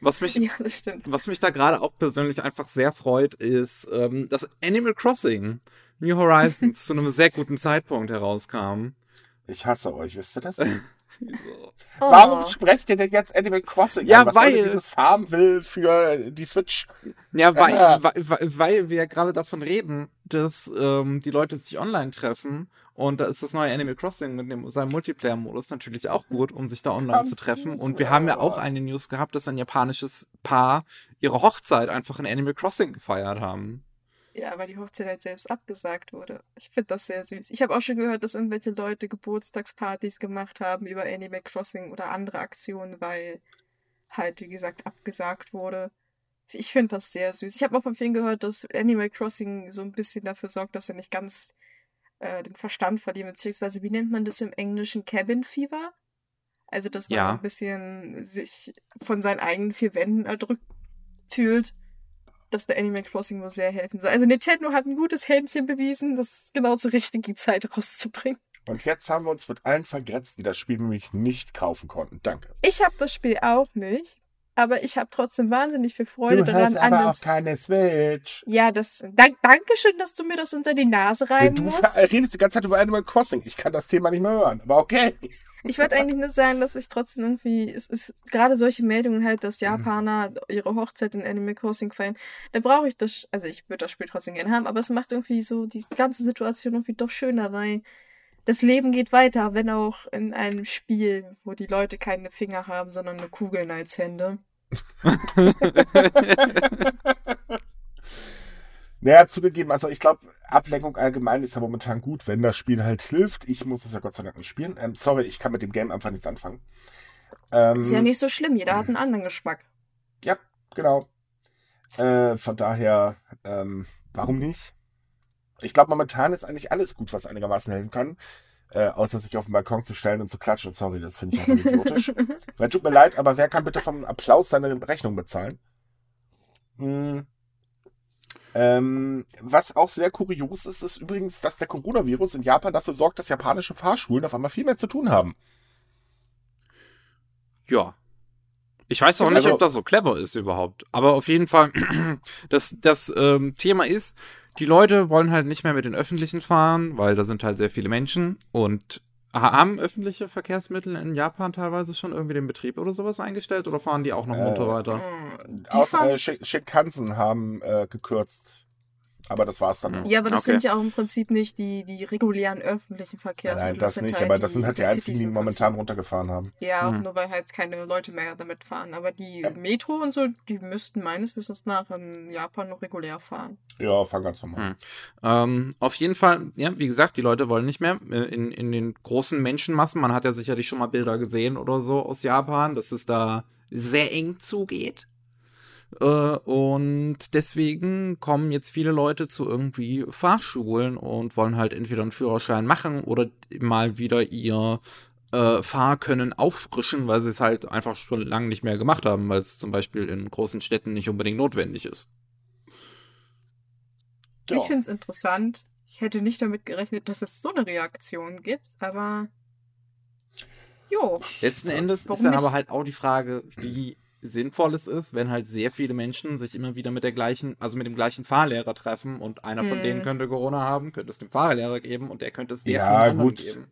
Was mich, ja, das stimmt. was mich da gerade auch persönlich einfach sehr freut, ist, ähm, dass Animal Crossing New Horizons <laughs> zu einem sehr guten Zeitpunkt herauskam. Ich hasse euch, wisst ihr das? Oh. Warum sprecht ihr denn jetzt Animal Crossing Ja, an? Was soll weil- denn dieses Farmville für die Switch? Ja, weil, Ah. weil, weil, weil wir ja gerade davon reden, dass ähm, die Leute sich online treffen und da ist das neue Animal Crossing mit dem, seinem Multiplayer-Modus natürlich auch gut, um sich da online zu treffen. Und wir haben ja auch eine News gehabt, dass ein japanisches Paar ihre Hochzeit einfach in Animal Crossing gefeiert haben. Ja, weil die Hochzeit halt selbst abgesagt wurde. Ich finde das sehr süß. Ich habe auch schon gehört, dass irgendwelche Leute Geburtstagspartys gemacht haben über Animal Crossing oder andere Aktionen, weil halt, wie gesagt, abgesagt wurde. Ich finde das sehr süß. Ich habe auch von vielen gehört, dass Animal Crossing so ein bisschen dafür sorgt, dass er nicht ganz äh, den Verstand verliert, beziehungsweise wie nennt man das im Englischen? Cabin Fever? Also, dass man Ja. so ein bisschen sich von seinen eigenen vier Wänden erdrückt fühlt dass der Animal Crossing wohl sehr helfen soll. Also Nintendo hat ein gutes Händchen bewiesen, das genau zur richtigen Zeit rauszubringen. Und jetzt haben wir uns mit allen vergrätzt, die das Spiel nämlich nicht kaufen konnten. Danke. Ich habe das Spiel auch nicht, aber ich habe trotzdem wahnsinnig viel Freude du daran. hast aber an auch keine Switch. ja, das. Dank, Dankeschön, dass du mir das unter die Nase reiben Du musst. redest die ganze Zeit über Animal Crossing. Ich kann das Thema nicht mehr hören. Aber okay. Ich wollte eigentlich nur sagen, dass ich trotzdem irgendwie, es ist gerade solche Meldungen halt, dass Japaner ihre Hochzeit in Animal Crossing feiern. Da brauche ich das, also ich würde das Spiel trotzdem gerne haben, aber es macht irgendwie so die ganze Situation irgendwie doch schöner, weil das Leben geht weiter, wenn auch in einem Spiel, wo die Leute keine Finger haben, sondern nur Kugeln als Hände. <laughs> Naja, zugegeben, also ich glaube, Ablenkung allgemein ist ja momentan gut, wenn das Spiel halt hilft. Ich muss es ja Gott sei Dank nicht spielen. Ähm, sorry, ich kann mit dem Game einfach nichts anfangen. Ähm, Ist ja nicht so schlimm, jeder hat einen anderen Geschmack. Ja, genau. Äh, von daher, ähm, warum nicht? Ich glaube, momentan ist eigentlich alles gut, was einigermaßen helfen kann. Äh, außer sich auf den Balkon zu stellen und zu klatschen. Sorry, das finde ich einfach <laughs> idiotisch. Weil, tut mir leid, aber wer kann bitte vom Applaus seine Rechnung bezahlen? Hm. Ähm, was auch sehr kurios ist, ist übrigens, dass der Coronavirus in Japan dafür sorgt, dass japanische Fahrschulen auf einmal viel mehr zu tun haben. Ja. Ich weiß auch nicht, Also- ob das so clever ist überhaupt. Aber auf jeden Fall, <clears throat> das, das ähm, Thema ist, die Leute wollen halt nicht mehr mit den Öffentlichen fahren, weil da sind halt sehr viele Menschen und ha- haben öffentliche Verkehrsmittel in Japan teilweise schon irgendwie den Betrieb oder sowas eingestellt oder fahren die auch noch Äh, munter weiter? Hm, die Außer fahren- äh, Shin- Shinkansen haben äh, gekürzt. Aber das war's dann. Mhm. auch. Ja, aber das Okay. sind ja auch im Prinzip nicht die, die regulären öffentlichen Verkehrsmittel. Nein, das nicht, aber das sind halt die einzigen, die momentan runtergefahren haben. Ja, auch Hm. nur weil halt keine Leute mehr damit fahren. Aber die Ja. Metro und so, die müssten meines Wissens nach in Japan noch regulär fahren. Ja, fang ganz normal. Hm. Ähm, auf jeden Fall, ja, wie gesagt, die Leute wollen nicht mehr äh, in, in den großen Menschenmassen. Man hat ja sicherlich schon mal Bilder gesehen oder so aus Japan, dass es da sehr eng zugeht. Äh, und deswegen kommen jetzt viele Leute zu irgendwie Fahrschulen und wollen halt entweder einen Führerschein machen oder mal wieder ihr äh, Fahrkönnen auffrischen, weil sie es halt einfach schon lange nicht mehr gemacht haben, weil es zum Beispiel in großen Städten nicht unbedingt notwendig ist. Ja. Ich finde es interessant. Ich hätte nicht damit gerechnet, dass es so eine Reaktion gibt, aber. Jo. Letzten Endes Warum ist dann nicht? aber halt auch die Frage, wie sinnvoll es ist, wenn halt sehr viele Menschen sich immer wieder mit der gleichen, also mit dem gleichen Fahrlehrer treffen und einer von Hm. denen könnte Corona haben, könnte es dem Fahrlehrer geben und der könnte es sehr Ja, vielen anderen gut. geben.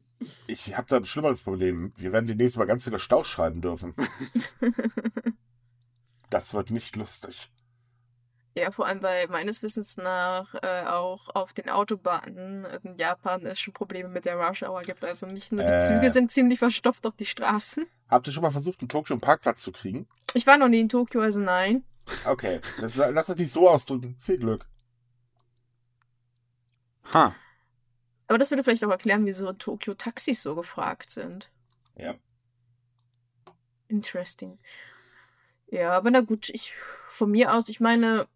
Ich habe da ein schlimmeres Problem. Wir werden demnächst mal ganz viele Staus schreiben dürfen. <laughs> Das wird nicht lustig. Ja, vor allem, weil meines Wissens nach äh, auch auf den Autobahnen in Japan es schon Probleme mit der Rush Hour gibt. Also nicht nur die Äh. Züge sind ziemlich verstopft auf die Straßen. Habt ihr schon mal versucht, in Tokio einen Parkplatz zu kriegen? Ich war noch nie in Tokio, also nein. Okay, das- lass es nicht so ausdrücken. Viel Glück. Ha. Aber das würde vielleicht auch erklären, wieso in Tokio Taxis so gefragt sind. Ja. Interesting. Ja, aber na gut, ich von mir aus, ich meine,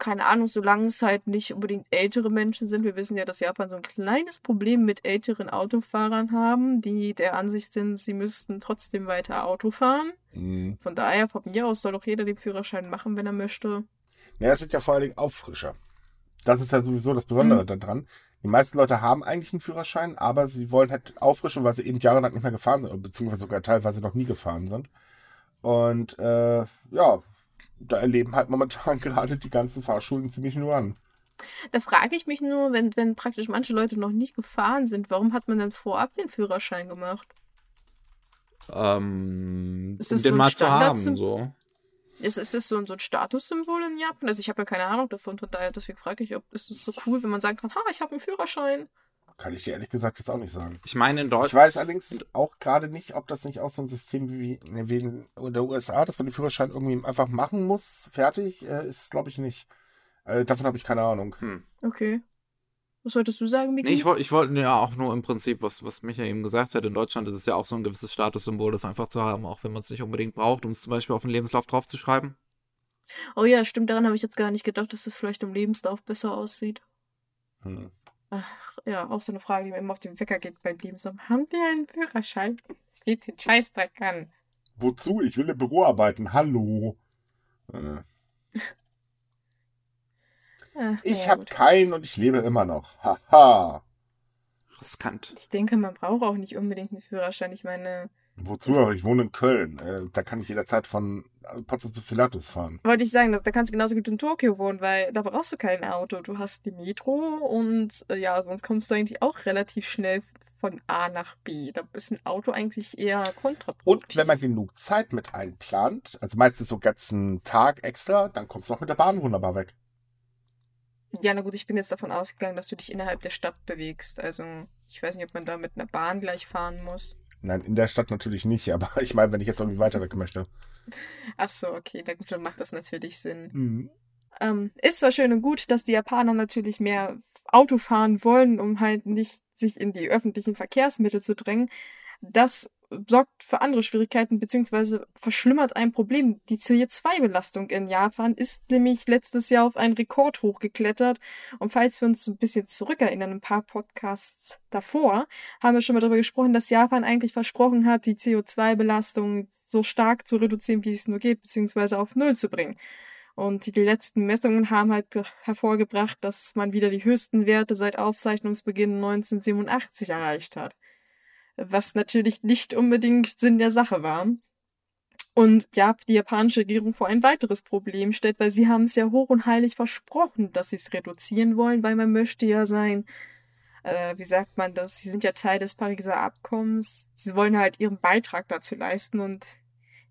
keine Ahnung, solange es halt nicht unbedingt ältere Menschen sind. Wir wissen ja, dass Japan so ein kleines Problem mit älteren Autofahrern haben, die der Ansicht sind, sie müssten trotzdem weiter Auto fahren. Hm. Von daher, von mir aus soll doch jeder den Führerschein machen, wenn er möchte. Ja, es sind ja vor allen Dingen Auffrischer. Das ist ja sowieso das Besondere Mhm. daran. Die meisten Leute haben eigentlich einen Führerschein, aber sie wollen halt auffrischen, weil sie eben jahrelang nicht mehr gefahren sind, beziehungsweise sogar teilweise noch nie gefahren sind. Und äh, ja, da erleben halt momentan <laughs> gerade die ganzen Fahrschulen ziemlich nur an. Da frage ich mich nur, wenn, wenn praktisch manche Leute noch nie gefahren sind, warum hat man dann vorab den Führerschein gemacht? Ähm, Ist um das den so ein mal zu haben, so. Ist, ist das so ein, so ein Statussymbol in Japan? Also ich habe ja keine Ahnung davon, von daher deswegen frage ich, ob ist es so cool, wenn man sagen kann, ha, ich habe einen Führerschein. Kann ich dir ehrlich gesagt jetzt auch nicht sagen. Ich meine, in Ich Deutschland. weiß allerdings auch gerade nicht, ob das nicht auch so ein System wie, wie in der USA, dass man den Führerschein irgendwie einfach machen muss. Fertig äh, ist, glaube ich, nicht. Äh, davon habe ich keine Ahnung. Hm. Okay. Was wolltest du sagen, Miki? Nee, ich wollte ich wollte ja auch nur im Prinzip, was, was Micha eben gesagt hat, in Deutschland ist es ja auch so ein gewisses Statussymbol, das einfach zu haben, auch wenn man es nicht unbedingt braucht, um es zum Beispiel auf den Lebenslauf draufzuschreiben. oh ja, stimmt, daran habe ich jetzt gar nicht gedacht, dass das vielleicht im Lebenslauf besser aussieht. Hm. Ach, ja, auch so eine Frage, die mir immer auf den Wecker geht beim Lebenslauf. Haben wir einen Führerschein? Das geht den Scheißdreck an. Wozu? Ich will im Büro arbeiten. Hallo. Äh, Ach, ich naja, habe keinen und ich lebe immer noch. Haha. Riskant. Ich denke, man braucht auch nicht unbedingt einen Führerschein. Ich meine, Wozu? Aber ich wohne in Köln. Äh, da kann ich jederzeit von Potsdam bis Pilatus fahren. wollte ich sagen, da, da kannst du genauso gut in Tokio wohnen, weil da brauchst du kein Auto. Du hast die Metro und äh, ja, sonst kommst du eigentlich auch relativ schnell von A nach B. Da ist ein Auto eigentlich eher kontraproduktiv. Und wenn man genug Zeit mit einplant, also meistens so ganzen Tag extra, dann kommst du auch mit der Bahn wunderbar weg. Ja, na gut, ich bin jetzt davon ausgegangen, dass du dich innerhalb der Stadt bewegst. Also, ich weiß nicht, ob man da mit einer Bahn gleich fahren muss. Nein, in der Stadt natürlich nicht, aber <laughs> ich meine, wenn ich jetzt irgendwie weiter weg möchte. Ach so, okay, dann, macht das natürlich Sinn. Mhm. Ähm, ist zwar schön und gut, dass die Japaner natürlich mehr Auto fahren wollen, um halt nicht sich in die öffentlichen Verkehrsmittel zu drängen. Das sorgt für andere Schwierigkeiten beziehungsweise verschlimmert ein Problem. Die CO2-Belastung in Japan ist nämlich letztes Jahr auf einen Rekord hochgeklettert. Und falls wir uns ein bisschen zurückerinnern, ein paar Podcasts davor, haben wir schon mal darüber gesprochen, dass Japan eigentlich versprochen hat, die CO2-Belastung so stark zu reduzieren, wie es nur geht, beziehungsweise auf Null zu bringen. Und die letzten Messungen haben halt ge- hervorgebracht, dass man wieder die höchsten Werte seit Aufzeichnungsbeginn 1987 erreicht hat. Was natürlich nicht unbedingt Sinn der Sache war. Und ja, die japanische Regierung vor ein weiteres Problem stellt, weil sie haben es ja hoch und heilig versprochen, dass sie es reduzieren wollen, weil man möchte ja sein, äh, wie sagt man das, sie sind ja Teil des Pariser Abkommens. Sie wollen halt ihren Beitrag dazu leisten und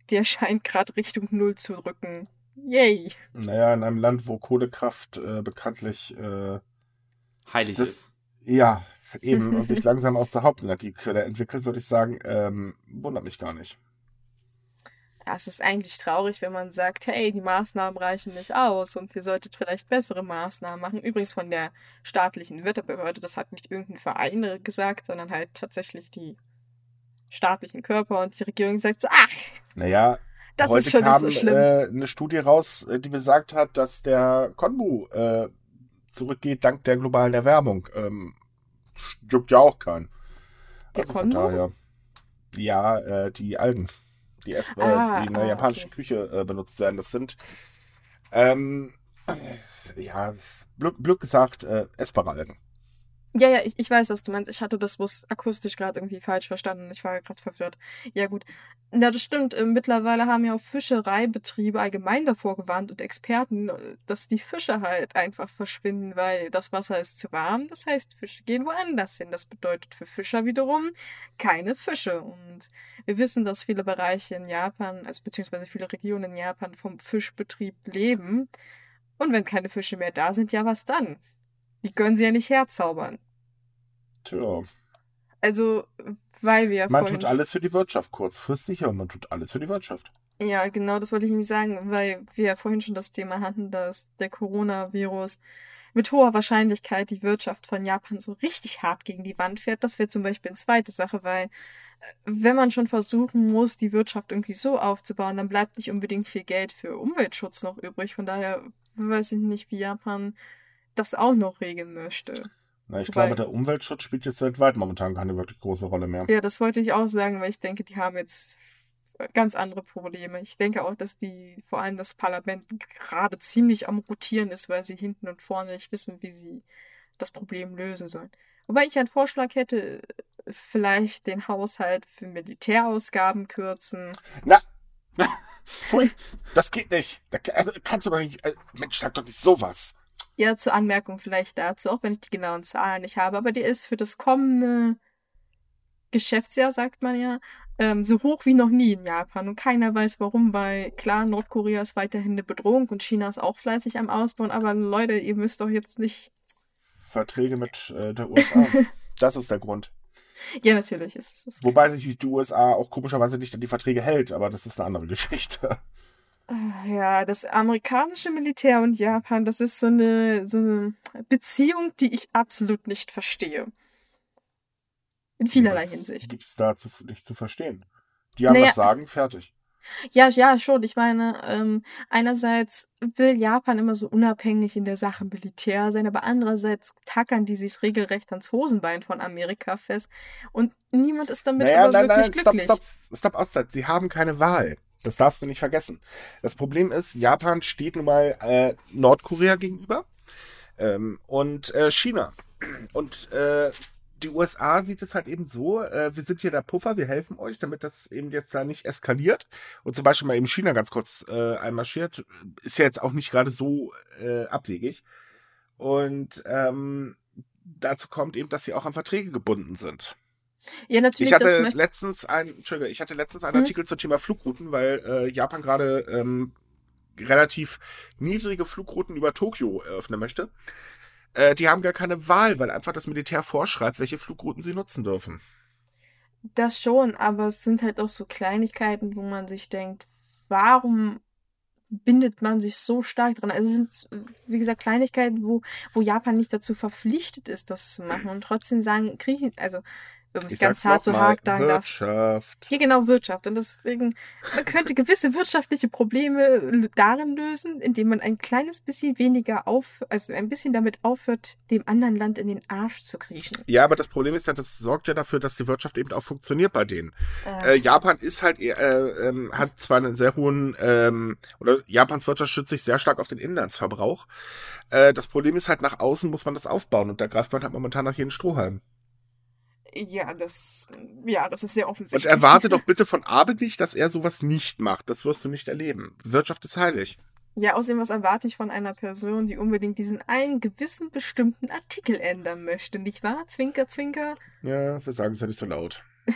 der <laughs> scheint gerade Richtung Null zu rücken. Yay! Naja, in einem Land, wo Kohlekraft äh, bekanntlich, äh, Heilig Das- ist. Ja, eben und sich <laughs> langsam auch zur Hauptenergiequelle entwickelt, würde ich sagen, ähm, wundert mich gar nicht. Ja, es ist eigentlich traurig, wenn man sagt, hey, die Maßnahmen reichen nicht aus und ihr solltet vielleicht bessere Maßnahmen machen. Übrigens von der staatlichen Wetterbehörde, das hat nicht irgendein Verein gesagt, sondern halt tatsächlich die staatlichen Körper und die Regierung sagt so, ach, Naja, das heute ist schon nicht kam so schlimm. Äh, eine Studie raus, äh, die besagt hat, dass der Konbu äh, zurückgeht dank der globalen Erwärmung. Ähm, juckt ja auch keinen. Der Also von Konbu? daher. Ja, äh, die Algen, die, erst, äh, Ah, die in der ah, japanischen okay. Küche äh, benutzt werden. Das sind, ähm, äh, ja, blöd, blöd gesagt, äh, essbare Algen. Ja, ja, ich, ich weiß, was du meinst. Ich hatte das bloß akustisch gerade irgendwie falsch verstanden. Ich war gerade verwirrt. Ja, gut. Ja, das stimmt. Äh, Mittlerweile haben ja auch Fischereibetriebe allgemein davor gewarnt und Experten, äh, dass die Fische halt einfach verschwinden, weil das Wasser ist zu warm. Das heißt, Fische gehen woanders hin. Das bedeutet für Fischer wiederum keine Fische. Und wir wissen, dass viele Bereiche in Japan, also beziehungsweise viele Regionen in Japan vom Fischbetrieb leben. Und wenn keine Fische mehr da sind, ja, was dann? Die können sie ja nicht herzaubern. Tja, Also, weil wir ja man tut alles für die Wirtschaft kurzfristig, aber man tut alles für die Wirtschaft. Ja, genau, das wollte ich nämlich sagen, weil wir ja vorhin schon das Thema hatten, dass der Coronavirus mit hoher Wahrscheinlichkeit die Wirtschaft von Japan so richtig hart gegen die Wand fährt. Das wäre zum Beispiel eine zweite Sache, weil äh, wenn man schon versuchen muss, die Wirtschaft irgendwie so aufzubauen, dann bleibt nicht unbedingt viel Geld für Umweltschutz noch übrig. Von daher weiß ich nicht, wie Japan das auch noch regeln möchte. Na, ich Wobei- glaube, der Umweltschutz spielt jetzt weltweit momentan keine wirklich große Rolle mehr. Ja, das wollte ich auch sagen, weil ich denke, die haben jetzt ganz andere Probleme. Ich denke auch, dass die, vor allem das Parlament, gerade ziemlich am Rotieren ist, weil sie hinten und vorne nicht wissen, wie sie das Problem lösen sollen. Wobei ich einen Vorschlag hätte, vielleicht den Haushalt für Militärausgaben kürzen. Na! <laughs> Pfui, das geht nicht. Da, also kannst du doch nicht. Äh, Mensch, sag doch nicht sowas. Ja, zur Anmerkung vielleicht dazu, auch wenn ich die genauen Zahlen nicht habe, aber der ist für das kommende Geschäftsjahr, sagt man ja, ähm, so hoch wie noch nie in Japan. Und keiner weiß warum, weil klar, Nordkorea ist weiterhin eine Bedrohung und China ist auch fleißig am Ausbauen, aber Leute, ihr müsst doch jetzt nicht. Verträge mit äh, der USA. <laughs> das ist der Grund. Ja, natürlich ist es. Wobei sich die USA auch komischerweise nicht an die Verträge hält, aber das ist eine andere Geschichte. Ja, das amerikanische Militär und Japan, das ist so eine, so eine Beziehung, die ich absolut nicht verstehe. In vielerlei Was Hinsicht. Gibt's da zu, nicht zu verstehen. Die haben Naja. was sagen, fertig. Ja, ja, schon. Ich meine, ähm, einerseits will Japan immer so unabhängig in der Sache Militär sein, aber andererseits tackern die sich regelrecht ans Hosenbein von Amerika fest. Und niemand ist damit Naja, aber nein, nein, wirklich stopp, glücklich. stopp, stopp, Auszeit. Sie haben keine Wahl. Das darfst du nicht vergessen. Das Problem ist, Japan steht nun mal äh, Nordkorea gegenüber ähm, und äh, China. Und äh, die USA sieht es halt eben so, äh, wir sind hier der Puffer, wir helfen euch, damit das eben jetzt da nicht eskaliert. Und zum Beispiel mal eben China ganz kurz äh, einmarschiert, ist ja jetzt auch nicht gerade so äh, abwegig. Und ähm, dazu kommt eben, dass sie auch an Verträge gebunden sind. Ja, natürlich, Ich hatte letztens ein, Entschuldige, ich hatte letztens einen Hm? Artikel zum Thema Flugrouten, weil äh, Japan gerade ähm, relativ niedrige Flugrouten über Tokio eröffnen möchte. Äh, die haben gar keine Wahl, weil einfach das Militär vorschreibt, welche Flugrouten sie nutzen dürfen. das schon, aber es sind halt auch so Kleinigkeiten, wo man sich denkt, warum bindet man sich so stark dran? Also es sind, wie gesagt, Kleinigkeiten, wo, wo Japan nicht dazu verpflichtet ist, das zu machen <clears throat> und trotzdem sagen, Griechen, also um es Ich ganz hart mal, hart sagen darf. Wirtschaft. Hier genau Wirtschaft. Und deswegen, man könnte gewisse wirtschaftliche Probleme darin lösen, indem man ein kleines bisschen weniger auf, also ein bisschen damit aufhört, dem anderen Land in den Arsch zu kriechen. Ja, aber das Problem ist ja, das sorgt ja dafür, dass die Wirtschaft eben auch funktioniert bei denen. Äh, Äh, Japan ist halt, äh, ähm, hat zwar einen sehr hohen, ähm, oder Japans Wirtschaft stützt sich sehr stark auf den Inlandsverbrauch. Äh, das Problem ist halt, nach außen muss man das aufbauen und da greift man halt momentan nach jeden Strohhalm. Ja, das, ja, das ist sehr Und offensichtlich. erwarte doch <laughs> bitte von Abe nicht, dass er sowas nicht macht. Das wirst du nicht erleben. Wirtschaft ist heilig. Ja, außerdem, was erwarte ich von einer Person, die unbedingt diesen einen gewissen bestimmten Artikel ändern möchte, nicht wahr? Zwinker, zwinker. Ja, wir sagen es ja nicht so laut. <laughs>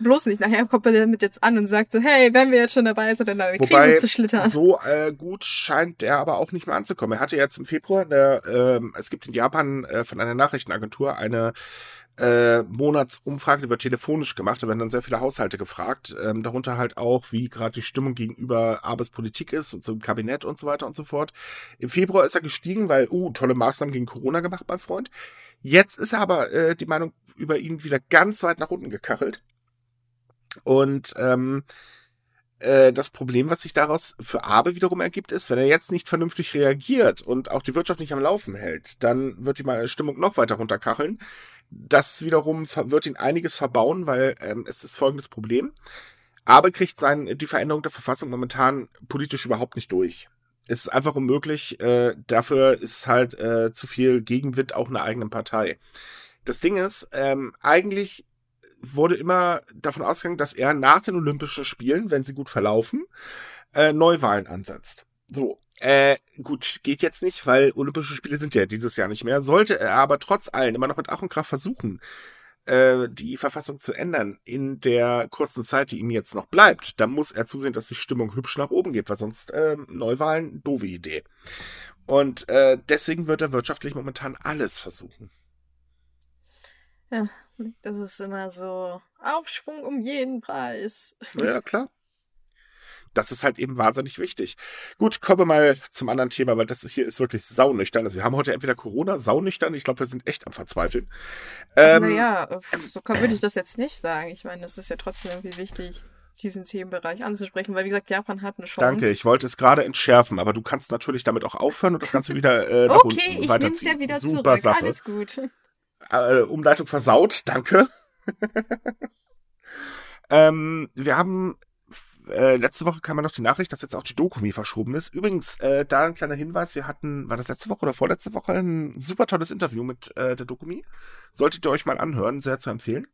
Bloß nicht, nachher kommt er damit jetzt an und sagt so, hey, wenn wir jetzt schon dabei sind, in eine Wobei, Krise zu schlittern. so äh, gut scheint er aber auch nicht mehr anzukommen. Er hatte jetzt im Februar, eine, ähm, es gibt in Japan äh, von einer Nachrichtenagentur eine äh, Monatsumfrage, die wird telefonisch gemacht, da werden dann sehr viele Haushalte gefragt, ähm, darunter halt auch, wie gerade die Stimmung gegenüber Abes Politik ist und im Kabinett und so weiter und so fort. Im Februar ist er gestiegen, weil, uh, tolle Maßnahmen gegen Corona gemacht, mein Freund. Jetzt ist er aber äh, die Meinung über ihn wieder ganz weit nach unten gekachelt. Und ähm, äh, das Problem, was sich daraus für Abe wiederum ergibt, ist, wenn er jetzt nicht vernünftig reagiert und auch die Wirtschaft nicht am Laufen hält, dann wird die Stimmung noch weiter runterkacheln. Das wiederum wird ihn einiges verbauen, weil ähm, es ist folgendes Problem. Abe kriegt sein, die Veränderung der Verfassung momentan politisch überhaupt nicht durch. Es ist einfach unmöglich. Äh, dafür ist halt äh, zu viel Gegenwind auch in der eigenen Partei. Das Ding ist, ähm, eigentlich wurde immer davon ausgegangen, dass er nach den Olympischen Spielen, wenn sie gut verlaufen, äh, Neuwahlen ansetzt. So, äh, gut, geht jetzt nicht, weil Olympische Spiele sind ja dieses Jahr nicht mehr. Sollte er aber trotz allem immer noch mit Ach und Krach versuchen, äh, die Verfassung zu ändern in der kurzen Zeit, die ihm jetzt noch bleibt, dann muss er zusehen, dass die Stimmung hübsch nach oben geht, weil sonst äh, Neuwahlen, doofe Idee. Und äh, deswegen wird er wirtschaftlich momentan alles versuchen. Ja, das ist immer so Aufschwung um jeden Preis. Ja, klar. Das ist halt eben wahnsinnig wichtig. Gut, kommen wir mal zum anderen Thema, weil das hier ist wirklich saunüchtern. Also wir haben heute entweder Corona, saunüchtern. Ich glaube, wir sind echt am Verzweifeln. Ähm, naja, so kann, würde ich das jetzt nicht sagen. Ich meine, es ist ja trotzdem irgendwie wichtig, diesen Themenbereich anzusprechen, weil wie gesagt, Japan hat eine Chance. Danke, ich wollte es gerade entschärfen, aber du kannst natürlich damit auch aufhören und das Ganze wieder äh, nach Okay, unten ich nehme es ja wieder Super zurück. Sache. Alles gut. äh, Umleitung versaut, danke. <laughs> ähm, wir haben äh, letzte Woche kam ja noch die Nachricht, dass jetzt auch die Dokumi verschoben ist. Übrigens, äh, da ein kleiner Hinweis, wir hatten, war das letzte Woche oder vorletzte Woche, ein super tolles Interview mit äh, der Dokumi. Solltet ihr euch mal anhören, sehr zu empfehlen.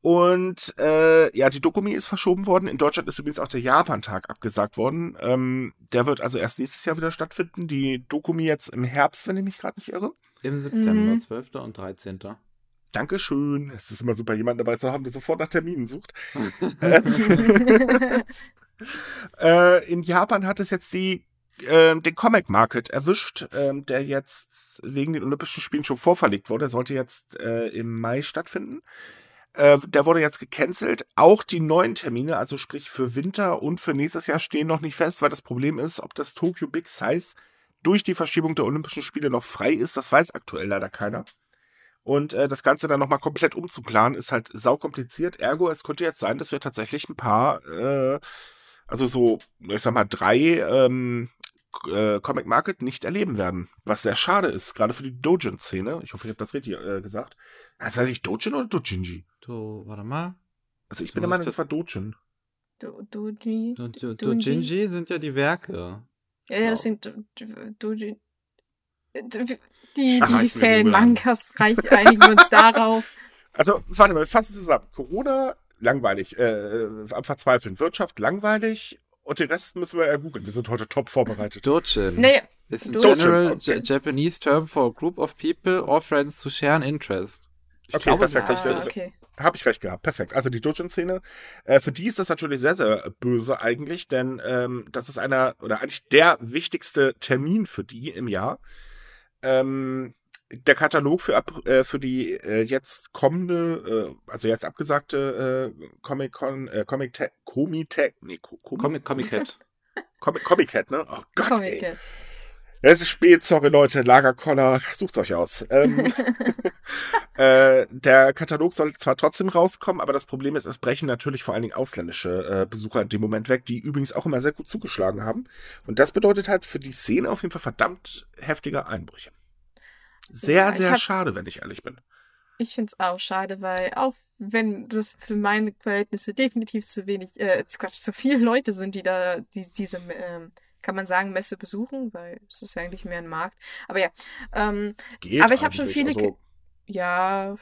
Und äh, ja, die Dokumi ist verschoben worden. In Deutschland ist übrigens auch der Japan-Tag abgesagt worden. Ähm, der wird also erst nächstes Jahr wieder stattfinden. Die Dokumi jetzt im Herbst, wenn ich mich gerade nicht irre. Im September, Mhm. 12. und 13. Dankeschön. Es ist immer super, jemanden dabei zu haben, der sofort nach Terminen sucht. <laughs> <laughs> Äh, in Japan hat es jetzt die, äh, den Comic Market erwischt, ähm, der jetzt wegen den Olympischen Spielen schon vorverlegt wurde. Der sollte jetzt äh, im Mai stattfinden. Äh, der wurde jetzt gecancelt. Auch die neuen Termine, also sprich für Winter und für nächstes Jahr, stehen noch nicht fest, weil das Problem ist, ob das Tokyo Big Size durch die Verschiebung der Olympischen Spiele noch frei ist. Das weiß aktuell leider keiner. Und äh, das Ganze dann nochmal komplett umzuplanen, ist halt saukompliziert. Ergo, es könnte jetzt sein, dass wir tatsächlich ein paar, äh, also so, ich sag mal, drei ähm, äh, Comic Market nicht erleben werden. Was sehr schade ist, gerade für die Dojin-Szene. Ich hoffe, ich habe das richtig äh, gesagt. Heißt das eigentlich Dojin oder Dojinji? Du, warte mal. Also ich So bin der Meinung, das das- war Dojin. Do, Doji. Dojinji sind ja die Werke. Ja, ja, deswegen Do- Do- Doji. Die, die Ach, reißen wir Google an. Fan-Mangas reichen einigen wir uns darauf. <laughs> Also, warte mal, fassen wir zusammen. Corona, langweilig. Äh, am Verzweifeln. Wirtschaft, langweilig. Und den Rest müssen wir ja googeln. Wir sind heute top vorbereitet. Dojin Naja, is a Dojin, general okay. Ja- Japanese term for a group of people or friends who share an interest. Ich Okay, glaube, es perfekt. ah, okay. Habe ich recht gehabt, perfekt. Also die Dojin-Szene, äh, für die ist das natürlich sehr, sehr böse eigentlich, denn ähm, das ist einer, oder eigentlich der wichtigste Termin für die im Jahr. Ähm, der Katalog für, ab, äh, für die äh, jetzt kommende, äh, also jetzt abgesagte äh, Comic-Con, äh, Comic-Tech, Comitech, nee, Co- Comic, Cat. <laughs> Ne? Oh Gott, Comic ey. Cat. Es ist spät, sorry Leute, Lagerkoller, sucht's euch aus. Ähm, <laughs> <laughs> äh, der Katalog soll zwar trotzdem rauskommen, aber das Problem ist, es brechen natürlich vor allen Dingen ausländische äh, Besucher in dem Moment weg, die übrigens auch immer sehr gut zugeschlagen haben. Und das bedeutet halt für die Szene auf jeden Fall verdammt heftige Einbrüche. Sehr, Ja, sehr hab- schade, wenn ich ehrlich bin. Ich finde es auch schade, weil auch wenn das für meine Verhältnisse definitiv zu wenig, äh, zu Quatsch, zu viele Leute sind, die da die, diese, ähm, kann man sagen, Messe besuchen, weil es ist ja eigentlich mehr ein Markt. Aber ja, ähm, Aber ich hab schon viele Also, ja.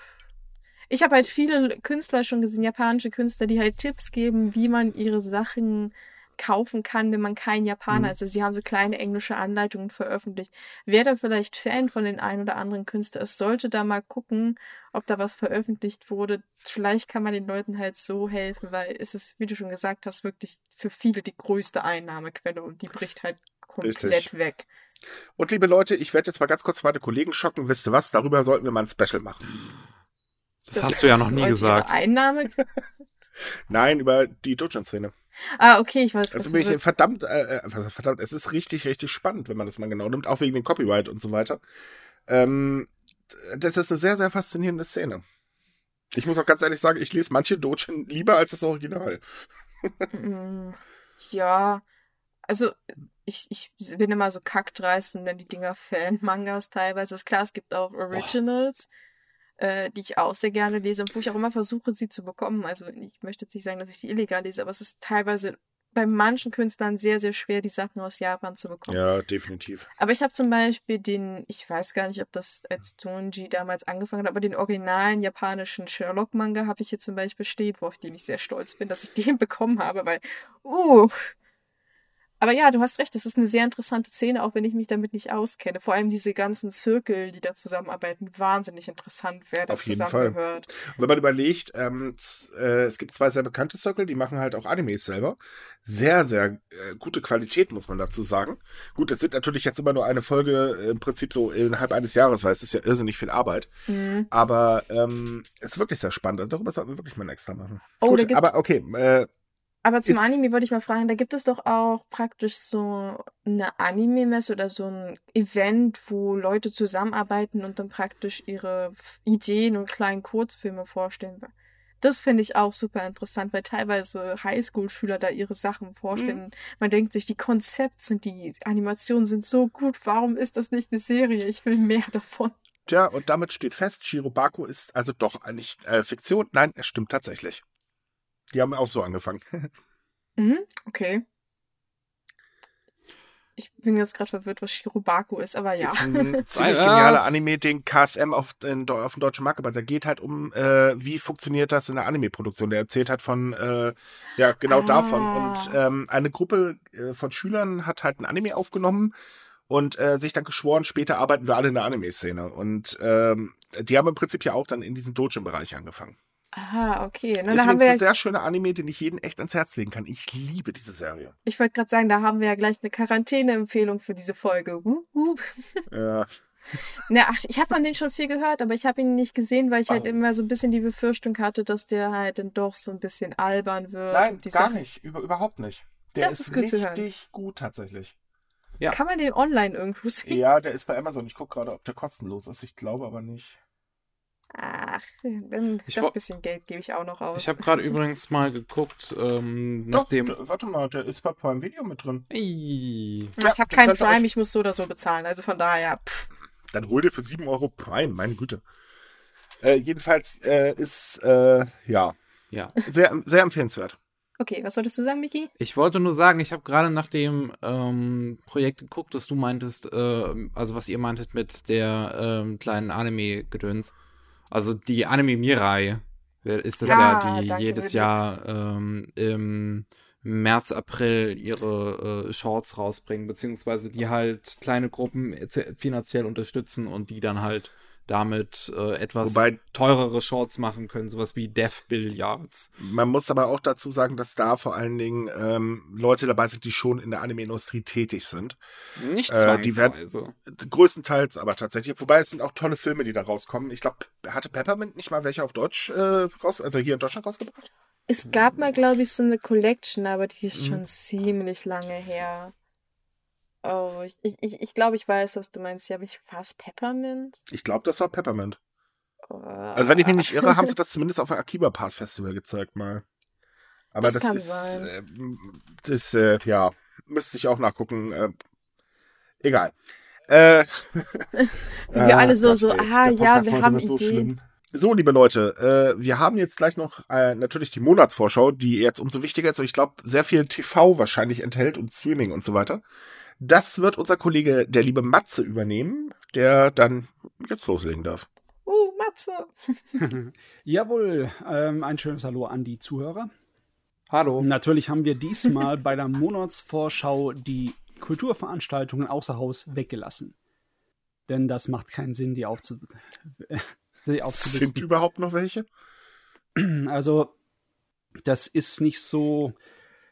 Ich habe halt viele Künstler schon gesehen, japanische Künstler, die halt Tipps geben, wie man ihre Sachen kaufen kann, wenn man kein Japaner Mhm. ist. Also sie haben so kleine englische Anleitungen veröffentlicht. Wer da vielleicht Fan von den ein oder anderen Künstler ist, sollte da mal gucken, ob da was veröffentlicht wurde. Vielleicht kann man den Leuten halt so helfen, weil es ist, wie du schon gesagt hast, wirklich für viele die größte Einnahmequelle und die bricht halt komplett Richtig. weg. und liebe Leute, ich werde jetzt mal ganz kurz meine Kollegen schocken. Wisst ihr was? Darüber sollten wir mal ein Special machen. Das, hast du ja noch nie gesagt. Einnahme <laughs> Nein, über die Dojin-Szene. Ah, okay, ich weiß Also was bin ich verdammt, äh, äh, verdammt, es ist richtig, richtig spannend, wenn man das mal genau nimmt, auch wegen dem Copyright und so weiter. Ähm, das ist eine sehr, sehr faszinierende Szene. Ich muss auch ganz ehrlich sagen, ich lese manche Dojin lieber als das Original. Mm, Ja, also ich, ich bin immer so kackdreist und dann die Dinger Fan-Mangas <laughs> teilweise. Ist klar, es gibt auch Originals, äh, die ich auch sehr gerne lese und wo ich auch immer versuche, sie zu bekommen. Also ich möchte jetzt nicht sagen, dass ich die illegal lese, aber es ist teilweise bei manchen Künstlern sehr, sehr schwer, die Sachen aus Japan zu bekommen. Ja, definitiv. Aber ich habe zum Beispiel den, ich weiß gar nicht, ob das als Tonji damals angefangen hat, aber den originalen japanischen Sherlock-Manga habe ich hier zum Beispiel stehen, worauf ich sehr stolz bin, dass ich <laughs> den bekommen habe, weil, uh. Aber ja, du hast recht, das ist eine sehr interessante Szene, auch wenn ich mich damit nicht auskenne. Vor allem diese ganzen Zirkel, die da zusammenarbeiten, wahnsinnig interessant, wer da Auf jeden Fall. zusammengehört. Und wenn man überlegt, ähm, äh, es gibt zwei sehr bekannte Circle, die machen halt auch Animes selber. Sehr, sehr äh, gute Qualität, muss man dazu sagen. Gut, das sind natürlich jetzt immer nur eine Folge äh, im Prinzip so innerhalb eines Jahres, weil es ist ja irrsinnig viel Arbeit. Mhm. Aber ähm, es ist wirklich sehr spannend. Also darüber sollten wir wirklich mal ein extra machen. Oh, Gut, aber okay. Äh, Aber zum Ist- Anime wollte ich mal fragen, da gibt es doch auch praktisch so eine Anime-Messe oder so ein Event, wo Leute zusammenarbeiten und dann praktisch ihre Ideen und kleinen Kurzfilme vorstellen. Das finde ich auch super interessant, weil teilweise Highschool-Schüler da ihre Sachen vorstellen. Man denkt sich, die Konzepte und die Animationen sind so gut, warum ist das nicht eine Serie? Ich will mehr davon. tja, und damit steht fest, Shirobako ist also doch nicht äh, Fiktion. Nein, es stimmt tatsächlich. Die haben auch so angefangen. <laughs> Mhm, okay. Ich, bin jetzt gerade verwirrt, was Shirobaku ist, aber ja. Ist ein <laughs> ziemlich genialer Anime, den KSM auf, in, auf den deutschen Markt aber da geht halt um, äh, wie funktioniert das in der Anime-Produktion. Der erzählt halt von, äh, ja, genau Ah. davon. Und ähm, eine Gruppe äh, von Schülern hat halt ein Anime aufgenommen und äh, sich dann geschworen, später arbeiten wir alle in der Anime-Szene. Und ähm, die haben im Prinzip ja auch dann in diesem Dojo-Bereich angefangen. Aha, okay. Ist da haben wir ein ja, sehr schöner Anime, den ich jedem echt ans Herz legen kann. Ich liebe diese Serie. ich wollte gerade sagen, da haben wir ja gleich eine Quarantäne-Empfehlung für diese Folge. Wup, wup. <laughs> Ja. Na, ach, ich habe von denen schon viel gehört, aber ich habe ihn nicht gesehen, weil ich halt Oh. immer so ein bisschen die Befürchtung hatte, dass der halt dann doch so ein bisschen albern wird. Nein, gar Sache- nicht. Über, überhaupt nicht. Der Das ist, ist gut zu hören. richtig gut tatsächlich. Ja. Kann man den online irgendwo sehen? Ja, der ist bei Amazon. Ich gucke gerade, ob der kostenlos ist. Ich glaube aber nicht. Ach, dann Ich das bisschen Geld gebe ich auch noch aus. Ich habe gerade übrigens mal geguckt, ähm, Doch, nachdem. warte mal, der ist bei Prime Video mit drin. Ey. Ja, ich Ja, habe keinen Prime, euch- ich muss so oder so bezahlen. Also von daher, pff. Dann hol dir für 7 Euro Prime, meine Güte. Äh, jedenfalls äh, ist, äh, ja, Ja. sehr, sehr empfehlenswert. Okay, was wolltest du sagen, Miki? Ich wollte nur sagen, ich habe gerade nach dem ähm, Projekt geguckt, das du meintest, äh, also was ihr meintet mit der ähm, kleinen Anime-Gedöns. Also die Anime Mirai ist das ja, Ja, die danke, jedes wirklich. Jahr ähm, im März, April ihre äh, Shorts rausbringen, beziehungsweise die halt kleine Gruppen äh, finanziell unterstützen und die dann halt damit äh, etwas Wobei- teurere Shorts machen können, sowas wie Death Billiards. Man muss aber auch dazu sagen, dass da vor allen Dingen ähm, Leute dabei sind, die schon in der Anime-Industrie tätig sind. Nicht Äh, die werden- zwangsweise. Größtenteils aber tatsächlich. Wobei es sind auch tolle Filme, die da rauskommen. Ich glaube, hatte Peppermint nicht mal welche auf Deutsch äh, raus, also hier in Deutschland rausgebracht? Es gab mal, glaube ich, so eine Collection, aber die ist Mhm. schon ziemlich lange her. Oh, ich, ich, ich- glaube, ich weiß, was du meinst. Ja, aber ich war es Peppermint? Ich glaube, das war Peppermint. Oh. Also wenn ich mich nicht irre, haben sie das zumindest auf dem Akiba Pass Festival gezeigt mal. Aber Das das, ist, äh, das, äh, ja, müsste ich auch nachgucken. Äh, egal. Äh, <laughs> Wir alle so, so, der ja, wir haben so Ideen. schlimm. So, liebe Leute, äh, wir haben jetzt gleich noch äh, natürlich die Monatsvorschau, die jetzt umso wichtiger ist und ich glaube, sehr viel TV wahrscheinlich enthält und Streaming und so weiter. Das wird unser Kollege, der liebe Matze, übernehmen, der dann jetzt loslegen darf. Uh, Matze. <laughs> Jawohl, ähm, ein schönes Hallo an die Zuhörer. Hallo. Natürlich haben wir diesmal bei der Monatsvorschau die Kulturveranstaltungen außer Haus weggelassen. Denn das macht keinen Sinn, die, aufzu <laughs> die Sind aufzulisten. überhaupt noch welche? Also, das ist nicht so.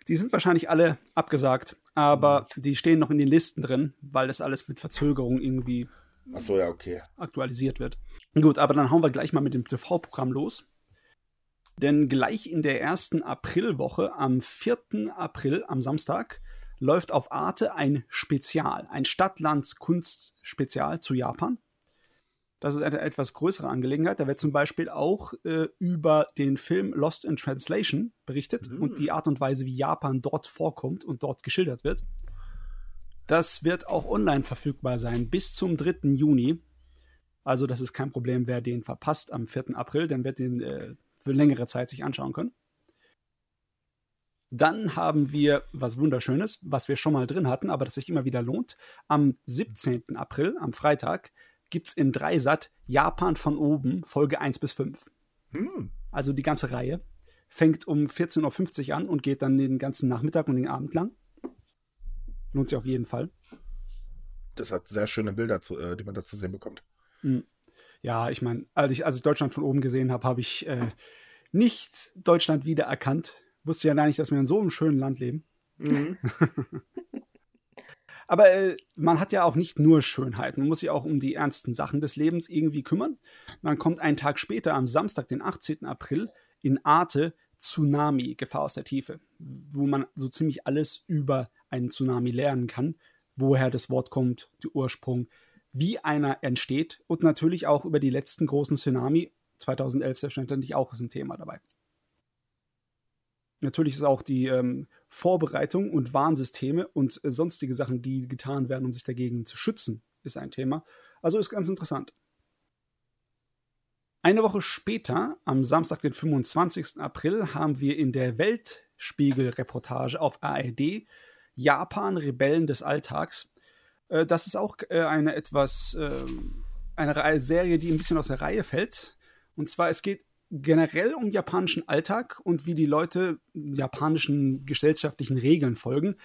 Die sind wahrscheinlich alle abgesagt, aber die stehen noch in den Listen drin, weil das alles mit Verzögerung irgendwie Achso, ja, okay. aktualisiert wird. Gut, aber dann hauen wir gleich mal mit dem TV-Programm los. Denn gleich in der ersten Aprilwoche, am 4. April, am Samstag, läuft auf Arte ein Spezial, ein Stadt-Land-Kunst-Spezial zu Japan. Das ist eine etwas größere Angelegenheit. Da wird zum Beispiel auch äh, über den Film Lost in Translation berichtet Mhm. und die Art und Weise, wie Japan dort vorkommt und dort geschildert wird. Das wird auch online verfügbar sein bis zum 3. Juni. Also das ist kein Problem, wer den verpasst am 4. April, dann wird den äh, für längere Zeit sich anschauen können. Dann haben wir was Wunderschönes, was wir schon mal drin hatten, aber das sich immer wieder lohnt. Am 17. April, am Freitag, gibt es in Dreisat Japan von oben, Folge 1 bis 5. Hm. Also die ganze Reihe. Fängt um 14.50 Uhr an und geht dann den ganzen Nachmittag und den Abend lang. Lohnt sich auf jeden Fall. Das hat sehr schöne Bilder, äh, die man da zu sehen bekommt. Ja, ich meine, als ich, als ich Deutschland von oben gesehen habe, habe ich äh, nicht Deutschland wiedererkannt. Wusste ja gar nicht, dass wir in so einem schönen Land leben. Mhm. <laughs> Aber äh, man hat ja auch nicht nur Schönheit. Man muss sich auch um die ernsten Sachen des Lebens irgendwie kümmern. Dann kommt einen Tag später, am Samstag, den 18. April, in Arte Tsunami, Gefahr aus der Tiefe, wo man so ziemlich alles über einen Tsunami lernen kann, woher das Wort kommt, der Ursprung, wie einer entsteht und natürlich auch über die letzten großen Tsunami, 2011 selbstverständlich auch ist ein Thema dabei. Natürlich ist auch die ähm, Vorbereitung und Warnsysteme und äh, sonstige Sachen, die getan werden, um sich dagegen zu schützen, ist ein Thema. Also ist ganz interessant. Eine Woche später, am Samstag, den 25. April, haben wir in der Weltspiegel-Reportage auf ARD Japan Rebellen des Alltags. Äh, das ist auch äh, eine etwas, äh, eine Serie, die ein bisschen aus der Reihe fällt. Und zwar, es geht generell um japanischen Alltag und wie die Leute japanischen gesellschaftlichen Regeln folgen,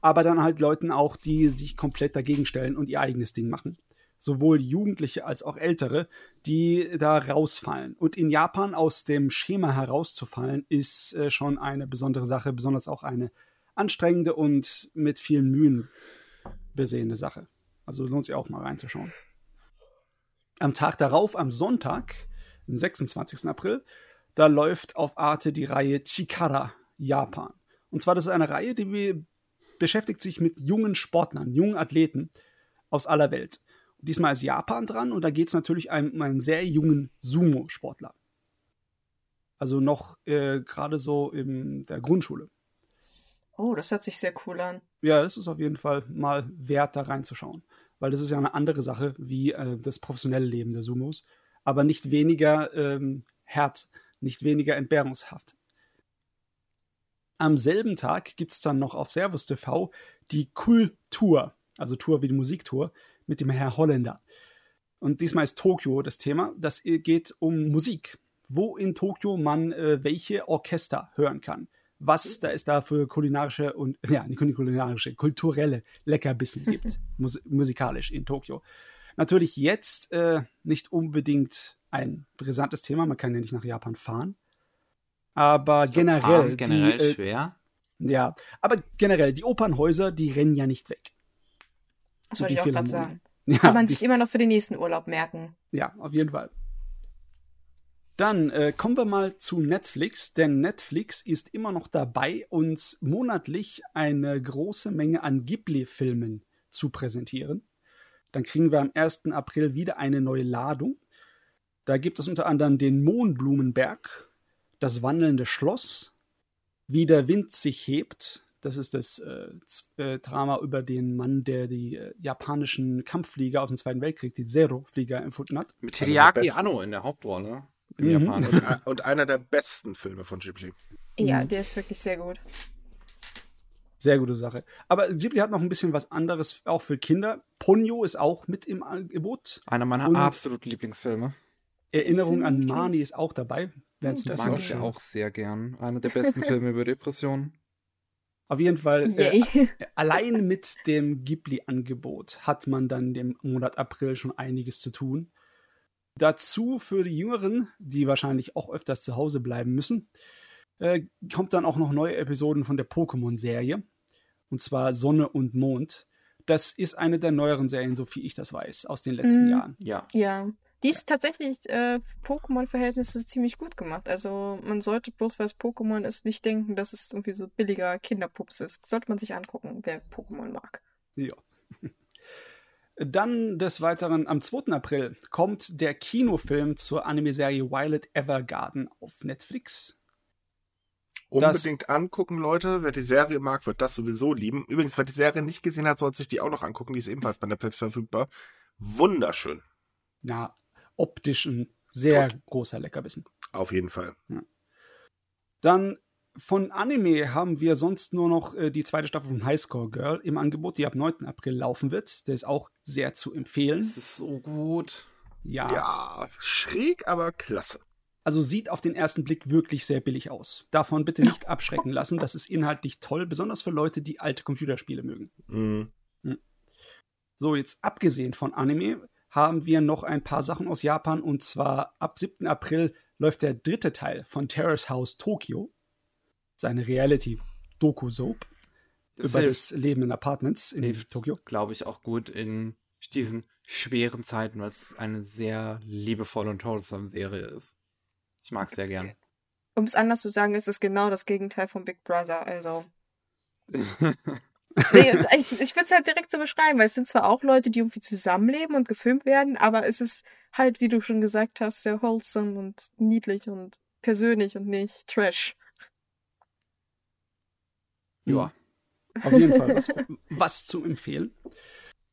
aber dann halt Leuten auch, die sich komplett dagegen stellen und ihr eigenes Ding machen. Sowohl Jugendliche als auch Ältere, die da rausfallen. Und in Japan aus dem Schema herauszufallen, ist äh, schon eine besondere Sache, besonders auch eine anstrengende und mit vielen Mühen besehene Sache. Also lohnt sich auch mal reinzuschauen. Am Tag darauf, am Sonntag, am 26. April, da läuft auf Arte die Reihe Chikara Japan. Und zwar, das ist eine Reihe, die beschäftigt sich mit jungen Sportlern, jungen Athleten aus aller Welt. Und diesmal ist Japan dran und da geht es natürlich um einen, einen sehr jungen Sumo-Sportler. Also noch äh, gerade so in der Grundschule. Oh, das hört sich sehr cool an. Ja, das ist auf jeden Fall mal wert, da reinzuschauen. Weil das ist ja eine andere Sache wie äh, das professionelle Leben der Sumos. Aber nicht weniger ähm, hart, nicht weniger entbehrungshaft. Am selben Tag gibt es dann noch auf Servus TV die Kultur, also Tour wie die Musiktour, mit dem Herr Holländer. Und diesmal ist Tokio das Thema. Das geht um Musik. Wo in Tokio man äh, welche Orchester hören kann was da es da für kulinarische und, ja, nicht kulinarische, kulturelle Leckerbissen gibt, <laughs> mus musikalisch in Tokio. Natürlich jetzt äh, nicht unbedingt ein brisantes Thema, man kann ja nicht nach Japan fahren. Aber generell. Fahren generell die, äh, schwer. Ja, aber generell, die Opernhäuser, die rennen ja nicht weg. Das wollte ich auch gerade sagen. <laughs> Ja, Kann man sich immer noch für den nächsten Urlaub merken. Ja, auf jeden Fall. Dann äh, kommen wir mal zu Netflix, denn Netflix ist immer noch dabei, uns monatlich eine große Menge an Ghibli-Filmen zu präsentieren. Dann kriegen wir am 1. April wieder eine neue Ladung. Da gibt es unter anderem den Mohnblumenberg, das wandelnde Schloss, wie der Wind sich hebt. Das ist das äh, äh, Drama über den Mann, der die äh, japanischen Kampfflieger aus dem Zweiten Weltkrieg, die Zero-Flieger, empfunden hat. Mit Hideaki Anno in der Hauptrolle im mhm. Japan. Und, und, einer der besten Filme von Ghibli. Ja, mhm. der ist wirklich sehr gut. Sehr gute Sache. Aber Ghibli hat noch ein bisschen was anderes, auch für Kinder. Ponyo ist auch mit im Angebot. Einer meiner und absoluten Lieblingsfilme. Erinnerung an Mani ist auch dabei. Das mag ich auch sehr gern. Einer der besten <laughs> Filme über Depressionen. Auf jeden Fall, äh, allein mit dem Ghibli-Angebot hat man dann im Monat April schon einiges zu tun. Dazu für die Jüngeren, die wahrscheinlich auch öfters zu Hause bleiben müssen, äh, kommt dann auch noch neue Episoden von der Pokémon-Serie. Und zwar Sonne und Mond. Das ist eine der neueren Serien, so viel ich das weiß, aus den letzten mhm. Jahren. Ja. Ja. Die ist tatsächlich äh, Pokémon-Verhältnisse ziemlich gut gemacht. Also man sollte bloß, weil es Pokémon ist, nicht denken, dass es irgendwie so billiger Kinderpups ist. Sollte man sich angucken, wer Pokémon mag. Ja. <laughs> Dann des Weiteren am 2. April kommt der Kinofilm zur Anime-Serie Violet Evergarden auf Netflix. Unbedingt angucken, Leute. Wer die Serie mag, wird das sowieso lieben. Übrigens, wer die Serie nicht gesehen hat, sollte sich die auch noch angucken. Die ist ebenfalls bei Netflix verfügbar. Wunderschön. Ja, optisch ein sehr Tot. großer Leckerbissen. Auf jeden Fall. Ja. Dann von Anime haben wir sonst nur noch äh, die zweite Staffel von Highscore Girl im Angebot, die ab 9. April laufen wird. Der ist auch sehr zu empfehlen. Das ist so gut. Ja. Ja, schräg, aber klasse. Also sieht auf den ersten Blick wirklich sehr billig aus. Davon bitte nicht <laughs> abschrecken lassen. Das ist inhaltlich toll, besonders für Leute, die alte Computerspiele mögen. Mhm. Hm. So, jetzt abgesehen von Anime haben wir noch ein paar Sachen aus Japan und zwar ab 7. April läuft der dritte Teil von Terrace House Tokyo seine Reality-Doku-Soap über hilft. das Leben in Apartments in hilft, Tokio. Glaube ich auch gut in diesen schweren Zeiten, weil es eine sehr liebevolle und wholesome Serie ist. Ich mag es sehr gern. Um es anders zu sagen, ist es genau das Gegenteil von Big Brother, also. <laughs> nee, ich, ich würde es halt direkt so beschreiben, weil es sind zwar auch Leute, die irgendwie zusammenleben und gefilmt werden, aber es ist halt, wie du schon gesagt hast, sehr wholesome und niedlich und persönlich und nicht Trash. Ja. Auf jeden Fall was, was zu empfehlen.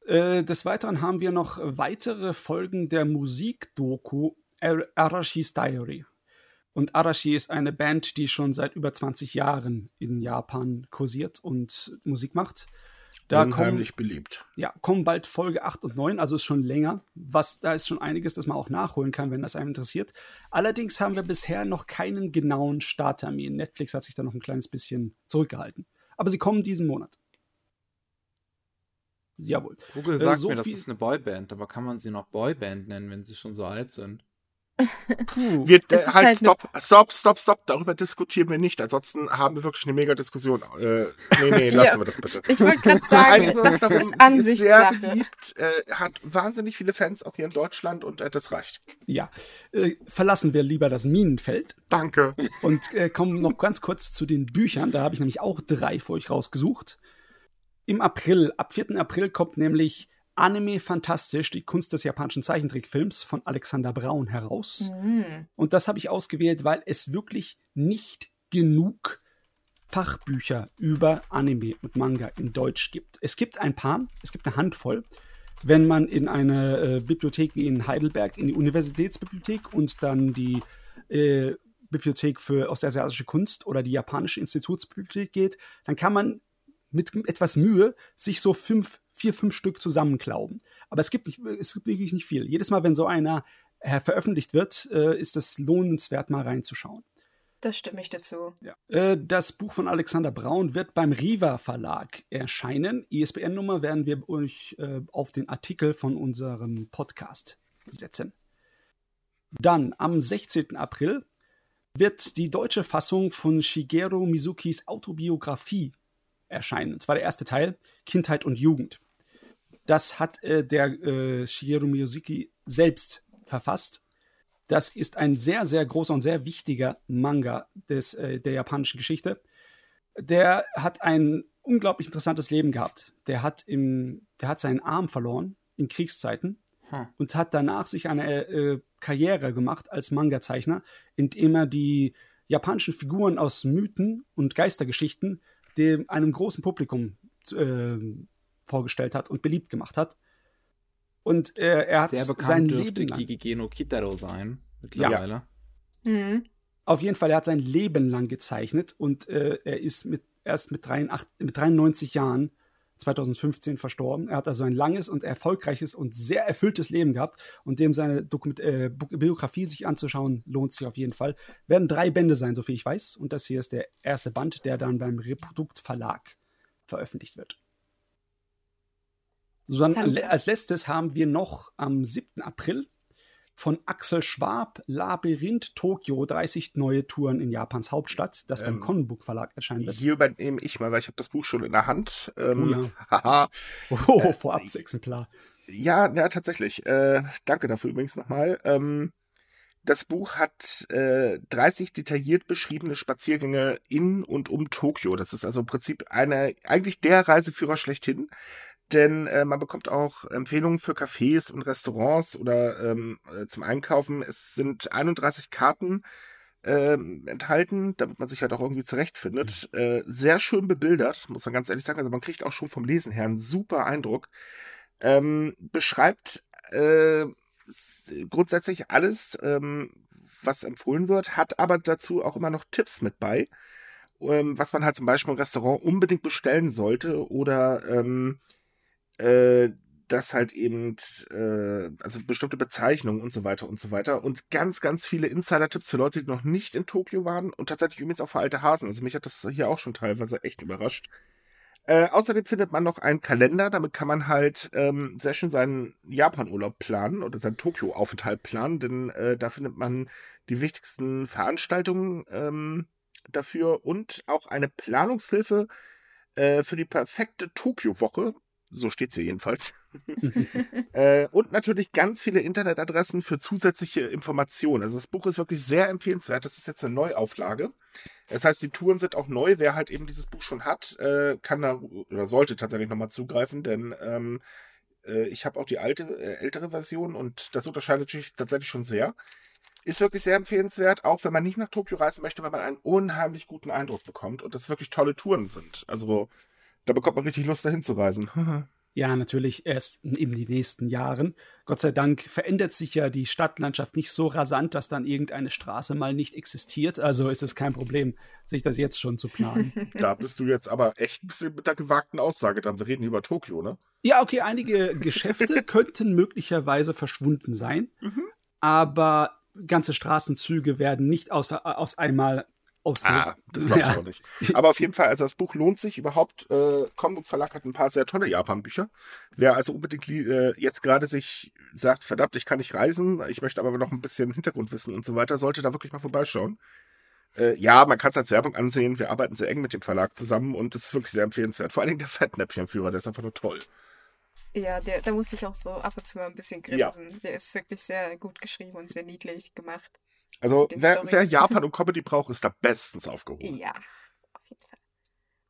Äh, des Weiteren haben wir noch weitere Folgen der Musikdoku Arashis Diary. Und Arashi ist eine Band, die schon seit über 20 Jahren in Japan kursiert und Musik macht. Da Unheimlich kommen, beliebt. ja, kommen bald Folge 8 und 9, also ist schon länger. Was, da ist schon einiges, das man auch nachholen kann, wenn das einem interessiert. Allerdings haben wir bisher noch keinen genauen Starttermin. Netflix hat sich da noch ein kleines bisschen zurückgehalten. Aber sie kommen diesen Monat. Jawohl. Google Äh, sagt so mir, das viel- ist eine Boyband, aber kann man sie noch Boyband nennen, wenn sie schon so alt sind? Puh. Wir, äh, ist halt, halt stopp, stopp, stopp, stopp, darüber diskutieren wir nicht. Ansonsten haben wir wirklich eine mega Diskussion. Äh, nee, nee, <laughs> lassen Ja. wir das bitte. Ich wollte gerade <laughs> sagen, Also, das darum, ist sie sehr Ansichtssache. beliebt, äh, hat wahnsinnig viele Fans, auch hier in Deutschland, und äh, das reicht. Ja. Äh, verlassen wir lieber das Minenfeld Danke. und äh, kommen noch ganz kurz zu den Büchern. Da habe ich nämlich auch drei für euch rausgesucht. Im April, ab 4. April kommt nämlich Anime Fantastisch, die Kunst des japanischen Zeichentrickfilms von Alexander Braun heraus. Mhm. Und das habe ich ausgewählt, weil es wirklich nicht genug Fachbücher über Anime und Manga in Deutsch gibt. Es gibt ein paar, es gibt eine Handvoll. Wenn man in eine äh, Bibliothek wie in Heidelberg, in die Universitätsbibliothek und dann die äh, Bibliothek für ostasiatische Kunst oder die japanische Institutsbibliothek geht, dann kann man mit etwas Mühe sich so fünf, vier, fünf Stück zusammenklauben. Aber es gibt, nicht, es gibt wirklich nicht viel. Jedes Mal, wenn so einer äh, veröffentlicht wird, äh, ist es lohnenswert, mal reinzuschauen. Da stimme ich dazu. Äh, das Buch von Alexander Braun wird beim Riva Verlag erscheinen. ISBN-Nummer werden wir euch äh, auf den Artikel von unserem Podcast setzen. Dann am 16. April wird die deutsche Fassung von Shigeru Mizukis Autobiografie erscheinen. Und zwar der erste Teil, Kindheit und Jugend. Das hat äh, der äh, Shigeru Mizuki selbst verfasst. Das ist ein sehr, sehr großer und sehr wichtiger Manga des, äh, der japanischen Geschichte. Der hat ein unglaublich interessantes Leben gehabt. Der hat, im, der hat seinen Arm verloren in Kriegszeiten Hm. und hat danach sich eine äh, Karriere gemacht als Manga-Zeichner, indem er die japanischen Figuren aus Mythen und Geistergeschichten dem einem großen Publikum äh, vorgestellt hat und beliebt gemacht hat. Und äh, er hat Sehr sein dürfte Leben lang, Gigige no Kitaro sein. Mittlerweile. Mhm. auf jeden Fall, er hat sein Leben lang gezeichnet und äh, er ist mit, erst mit, 83, mit 93 Jahren 2015 verstorben. Er hat also ein langes und erfolgreiches und sehr erfülltes Leben gehabt und dem seine Dokument äh, Biografie sich anzuschauen, lohnt sich auf jeden Fall. Werden drei Bände sein, soviel ich weiß. Und das hier ist der erste Band, der dann beim Reprodukt Verlag veröffentlicht wird. So, dann als letztes haben wir noch am 7. April von Axel Schwab Labyrinth Tokio 30 neue Touren in Japans Hauptstadt, das beim Ähm, Conbook Verlag erscheinen wird. Hier übernehme ich mal, weil ich habe das Buch schon in der Hand. Ähm, Oh ja. <laughs> <laughs> Oh, äh, Vorabsexemplar. Ja, ja, tatsächlich. Äh, danke dafür übrigens nochmal. Ähm, das Buch hat äh, 30 detailliert beschriebene Spaziergänge in und um Tokio. Das ist also im Prinzip eine, eigentlich der Reiseführer schlechthin. Denn äh, man bekommt auch Empfehlungen für Cafés und Restaurants oder ähm, äh, zum Einkaufen. Es sind 31 Karten ähm, enthalten, damit man sich halt auch irgendwie zurechtfindet. Äh, sehr schön bebildert, muss man ganz ehrlich sagen. Also man kriegt auch schon vom Lesen her einen super Eindruck. Ähm, beschreibt äh, grundsätzlich alles, ähm, was empfohlen wird, hat aber dazu auch immer noch Tipps mit bei, ähm, was man halt zum Beispiel im Restaurant unbedingt bestellen sollte oder ähm, äh, das halt eben, äh, also bestimmte Bezeichnungen und so weiter und so weiter. Und ganz, ganz viele Insider-Tipps für Leute, die noch nicht in Tokio waren und tatsächlich übrigens auch für alte Hasen. Also mich hat das hier auch schon teilweise echt überrascht. Äh, außerdem findet man noch einen Kalender, damit kann man halt ähm, sehr schön seinen Japan-Urlaub planen oder seinen Tokio-Aufenthalt planen, denn äh, da findet man die wichtigsten Veranstaltungen ähm, dafür und auch eine Planungshilfe äh, für die perfekte Tokio-Woche. So steht's hier jedenfalls. <laughs> <laughs> Äh, und natürlich ganz viele Internetadressen für zusätzliche Informationen. Also das Buch ist wirklich sehr empfehlenswert. Das ist jetzt eine Neuauflage. Das heißt, die Touren sind auch neu. Wer halt eben dieses Buch schon hat, äh, kann da oder sollte tatsächlich nochmal zugreifen, denn ähm, äh, ich habe auch die alte, äh, ältere Version und das unterscheidet sich tatsächlich schon sehr. Ist wirklich sehr empfehlenswert, auch wenn man nicht nach Tokio reisen möchte, weil man einen unheimlich guten Eindruck bekommt und das wirklich tolle Touren sind. Also da bekommt man richtig Lust, dahin zu reisen. <laughs> Ja, natürlich erst in den nächsten Jahren. Gott sei Dank verändert sich ja die Stadtlandschaft nicht so rasant, dass dann irgendeine Straße mal nicht existiert. Also ist es kein Problem, sich das jetzt schon zu planen. <laughs> Da bist du jetzt aber echt ein bisschen mit der gewagten Aussage dran. Wir reden über Tokio, ne? Ja, okay, einige Geschäfte <laughs> könnten möglicherweise verschwunden sein, Mhm. aber ganze Straßenzüge werden nicht aus, aus einmal aus Ah, das glaube ich Ja. auch nicht. Aber auf jeden Fall, also das Buch lohnt sich überhaupt. Äh, Comic Verlag hat ein paar sehr tolle Japan-Bücher. Wer also unbedingt äh, jetzt gerade sich sagt, verdammt, ich kann nicht reisen, ich möchte aber noch ein bisschen Hintergrundwissen und so weiter, sollte da wirklich mal vorbeischauen. Äh, ja, man kann es als Werbung ansehen. Wir arbeiten sehr eng mit dem Verlag zusammen und es ist wirklich sehr empfehlenswert. Vor allen Dingen der Fettnäpfchenführer, der ist einfach nur toll. Ja, der, da musste ich auch so ab und zu mal ein bisschen Ja. grinsen. Der ist wirklich sehr gut geschrieben und sehr niedlich gemacht. Also wer, wer <laughs> Japan und Comedy braucht, ist da bestens aufgehoben. Ja, auf jeden Fall.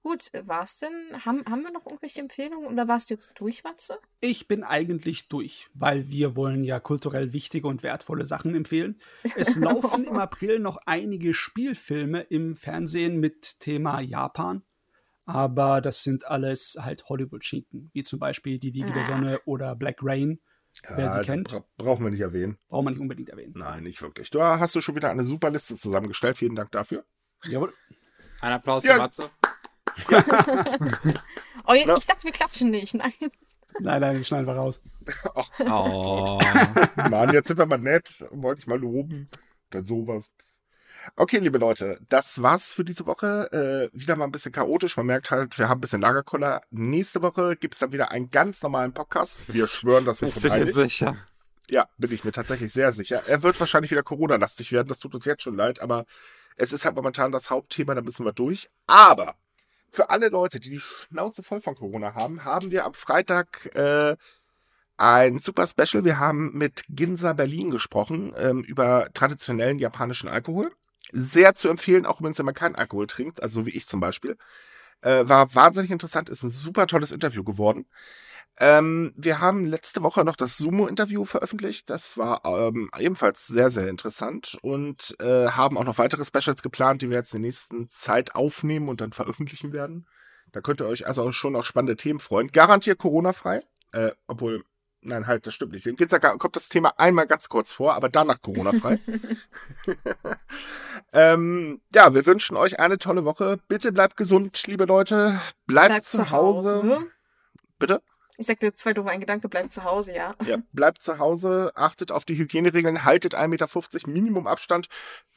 Gut, äh, war's denn? Haben, haben wir noch irgendwelche Empfehlungen oder warst du jetzt durch, Matze? Ich bin eigentlich durch, weil wir wollen ja kulturell wichtige und wertvolle Sachen empfehlen. Es <laughs> laufen im April noch einige Spielfilme im Fernsehen mit Thema Japan. Aber das sind alles halt Hollywood-Schinken, wie zum Beispiel Die Wiege der Ah. Sonne oder Black Rain. Wer die kennt. bra brauchen wir nicht erwähnen. Braucht man nicht unbedingt erwähnen. Nein, nicht wirklich. Da hast du schon wieder eine super Liste zusammengestellt. Vielen Dank dafür. Jawohl. Ein Applaus Ja. für Matze. <laughs> Oh, ich, dachte, wir klatschen nicht. Nein. Nein, nein, das schneiden wir raus. <laughs> Oh. Mann, jetzt sind wir mal nett. Wollte ich mal loben. Dann sowas. Okay, liebe Leute, das war's für diese Woche. Äh, wieder mal ein bisschen chaotisch. Man merkt halt, wir haben ein bisschen Lagerkoller. Nächste Woche gibt's dann wieder einen ganz normalen Podcast. Wir schwören, das Bist du sicher? Ja, bin ich mir tatsächlich sehr sicher. Er wird wahrscheinlich wieder Corona-lastig werden. Das tut uns jetzt schon leid, aber es ist halt momentan das Hauptthema. Da müssen wir durch. Aber für alle Leute, die die Schnauze voll von Corona haben, haben wir am Freitag äh, ein super Special. Wir haben mit Ginza Berlin gesprochen ähm, über traditionellen japanischen Alkohol. Sehr zu empfehlen, auch übrigens, wenn man keinen Alkohol trinkt, also so wie ich zum Beispiel. Äh, war wahnsinnig interessant, ist ein super tolles Interview geworden. Ähm, wir haben letzte Woche noch das Sumo-Interview veröffentlicht. Das war ähm, ebenfalls sehr, sehr interessant und äh, haben auch noch weitere Specials geplant, die wir jetzt in der nächsten Zeit aufnehmen und dann veröffentlichen werden. Da könnt ihr euch also schon auf spannende Themen freuen. Garantiert Corona-frei. Äh, obwohl, nein, halt, das stimmt nicht. In Ginza kommt das Thema einmal ganz kurz vor, aber danach Corona-frei. <laughs> <laughs> ähm, ja, wir wünschen euch eine tolle Woche. Bitte bleibt gesund, liebe Leute. Bleibt, Bleib zu Hause. Bitte? Ich sagte zwei doofe ein Gedanke, bleib zu Hause, ja. Ja, bleibt zu Hause, achtet auf die Hygieneregeln, haltet 1,50 Meter Minimum Abstand.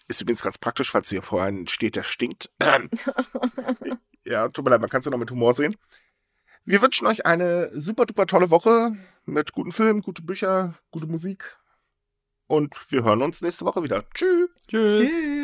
Ist übrigens ganz praktisch, falls ihr vor einem steht, der stinkt. Ähm, <laughs> ja, tut mir leid, man kann es ja noch mit Humor sehen. Wir wünschen euch eine super duper tolle Woche mit guten Filmen, gute Bücher, gute Musik. Und wir hören uns nächste Woche wieder. Tschüss. Tschüss. Tschüss.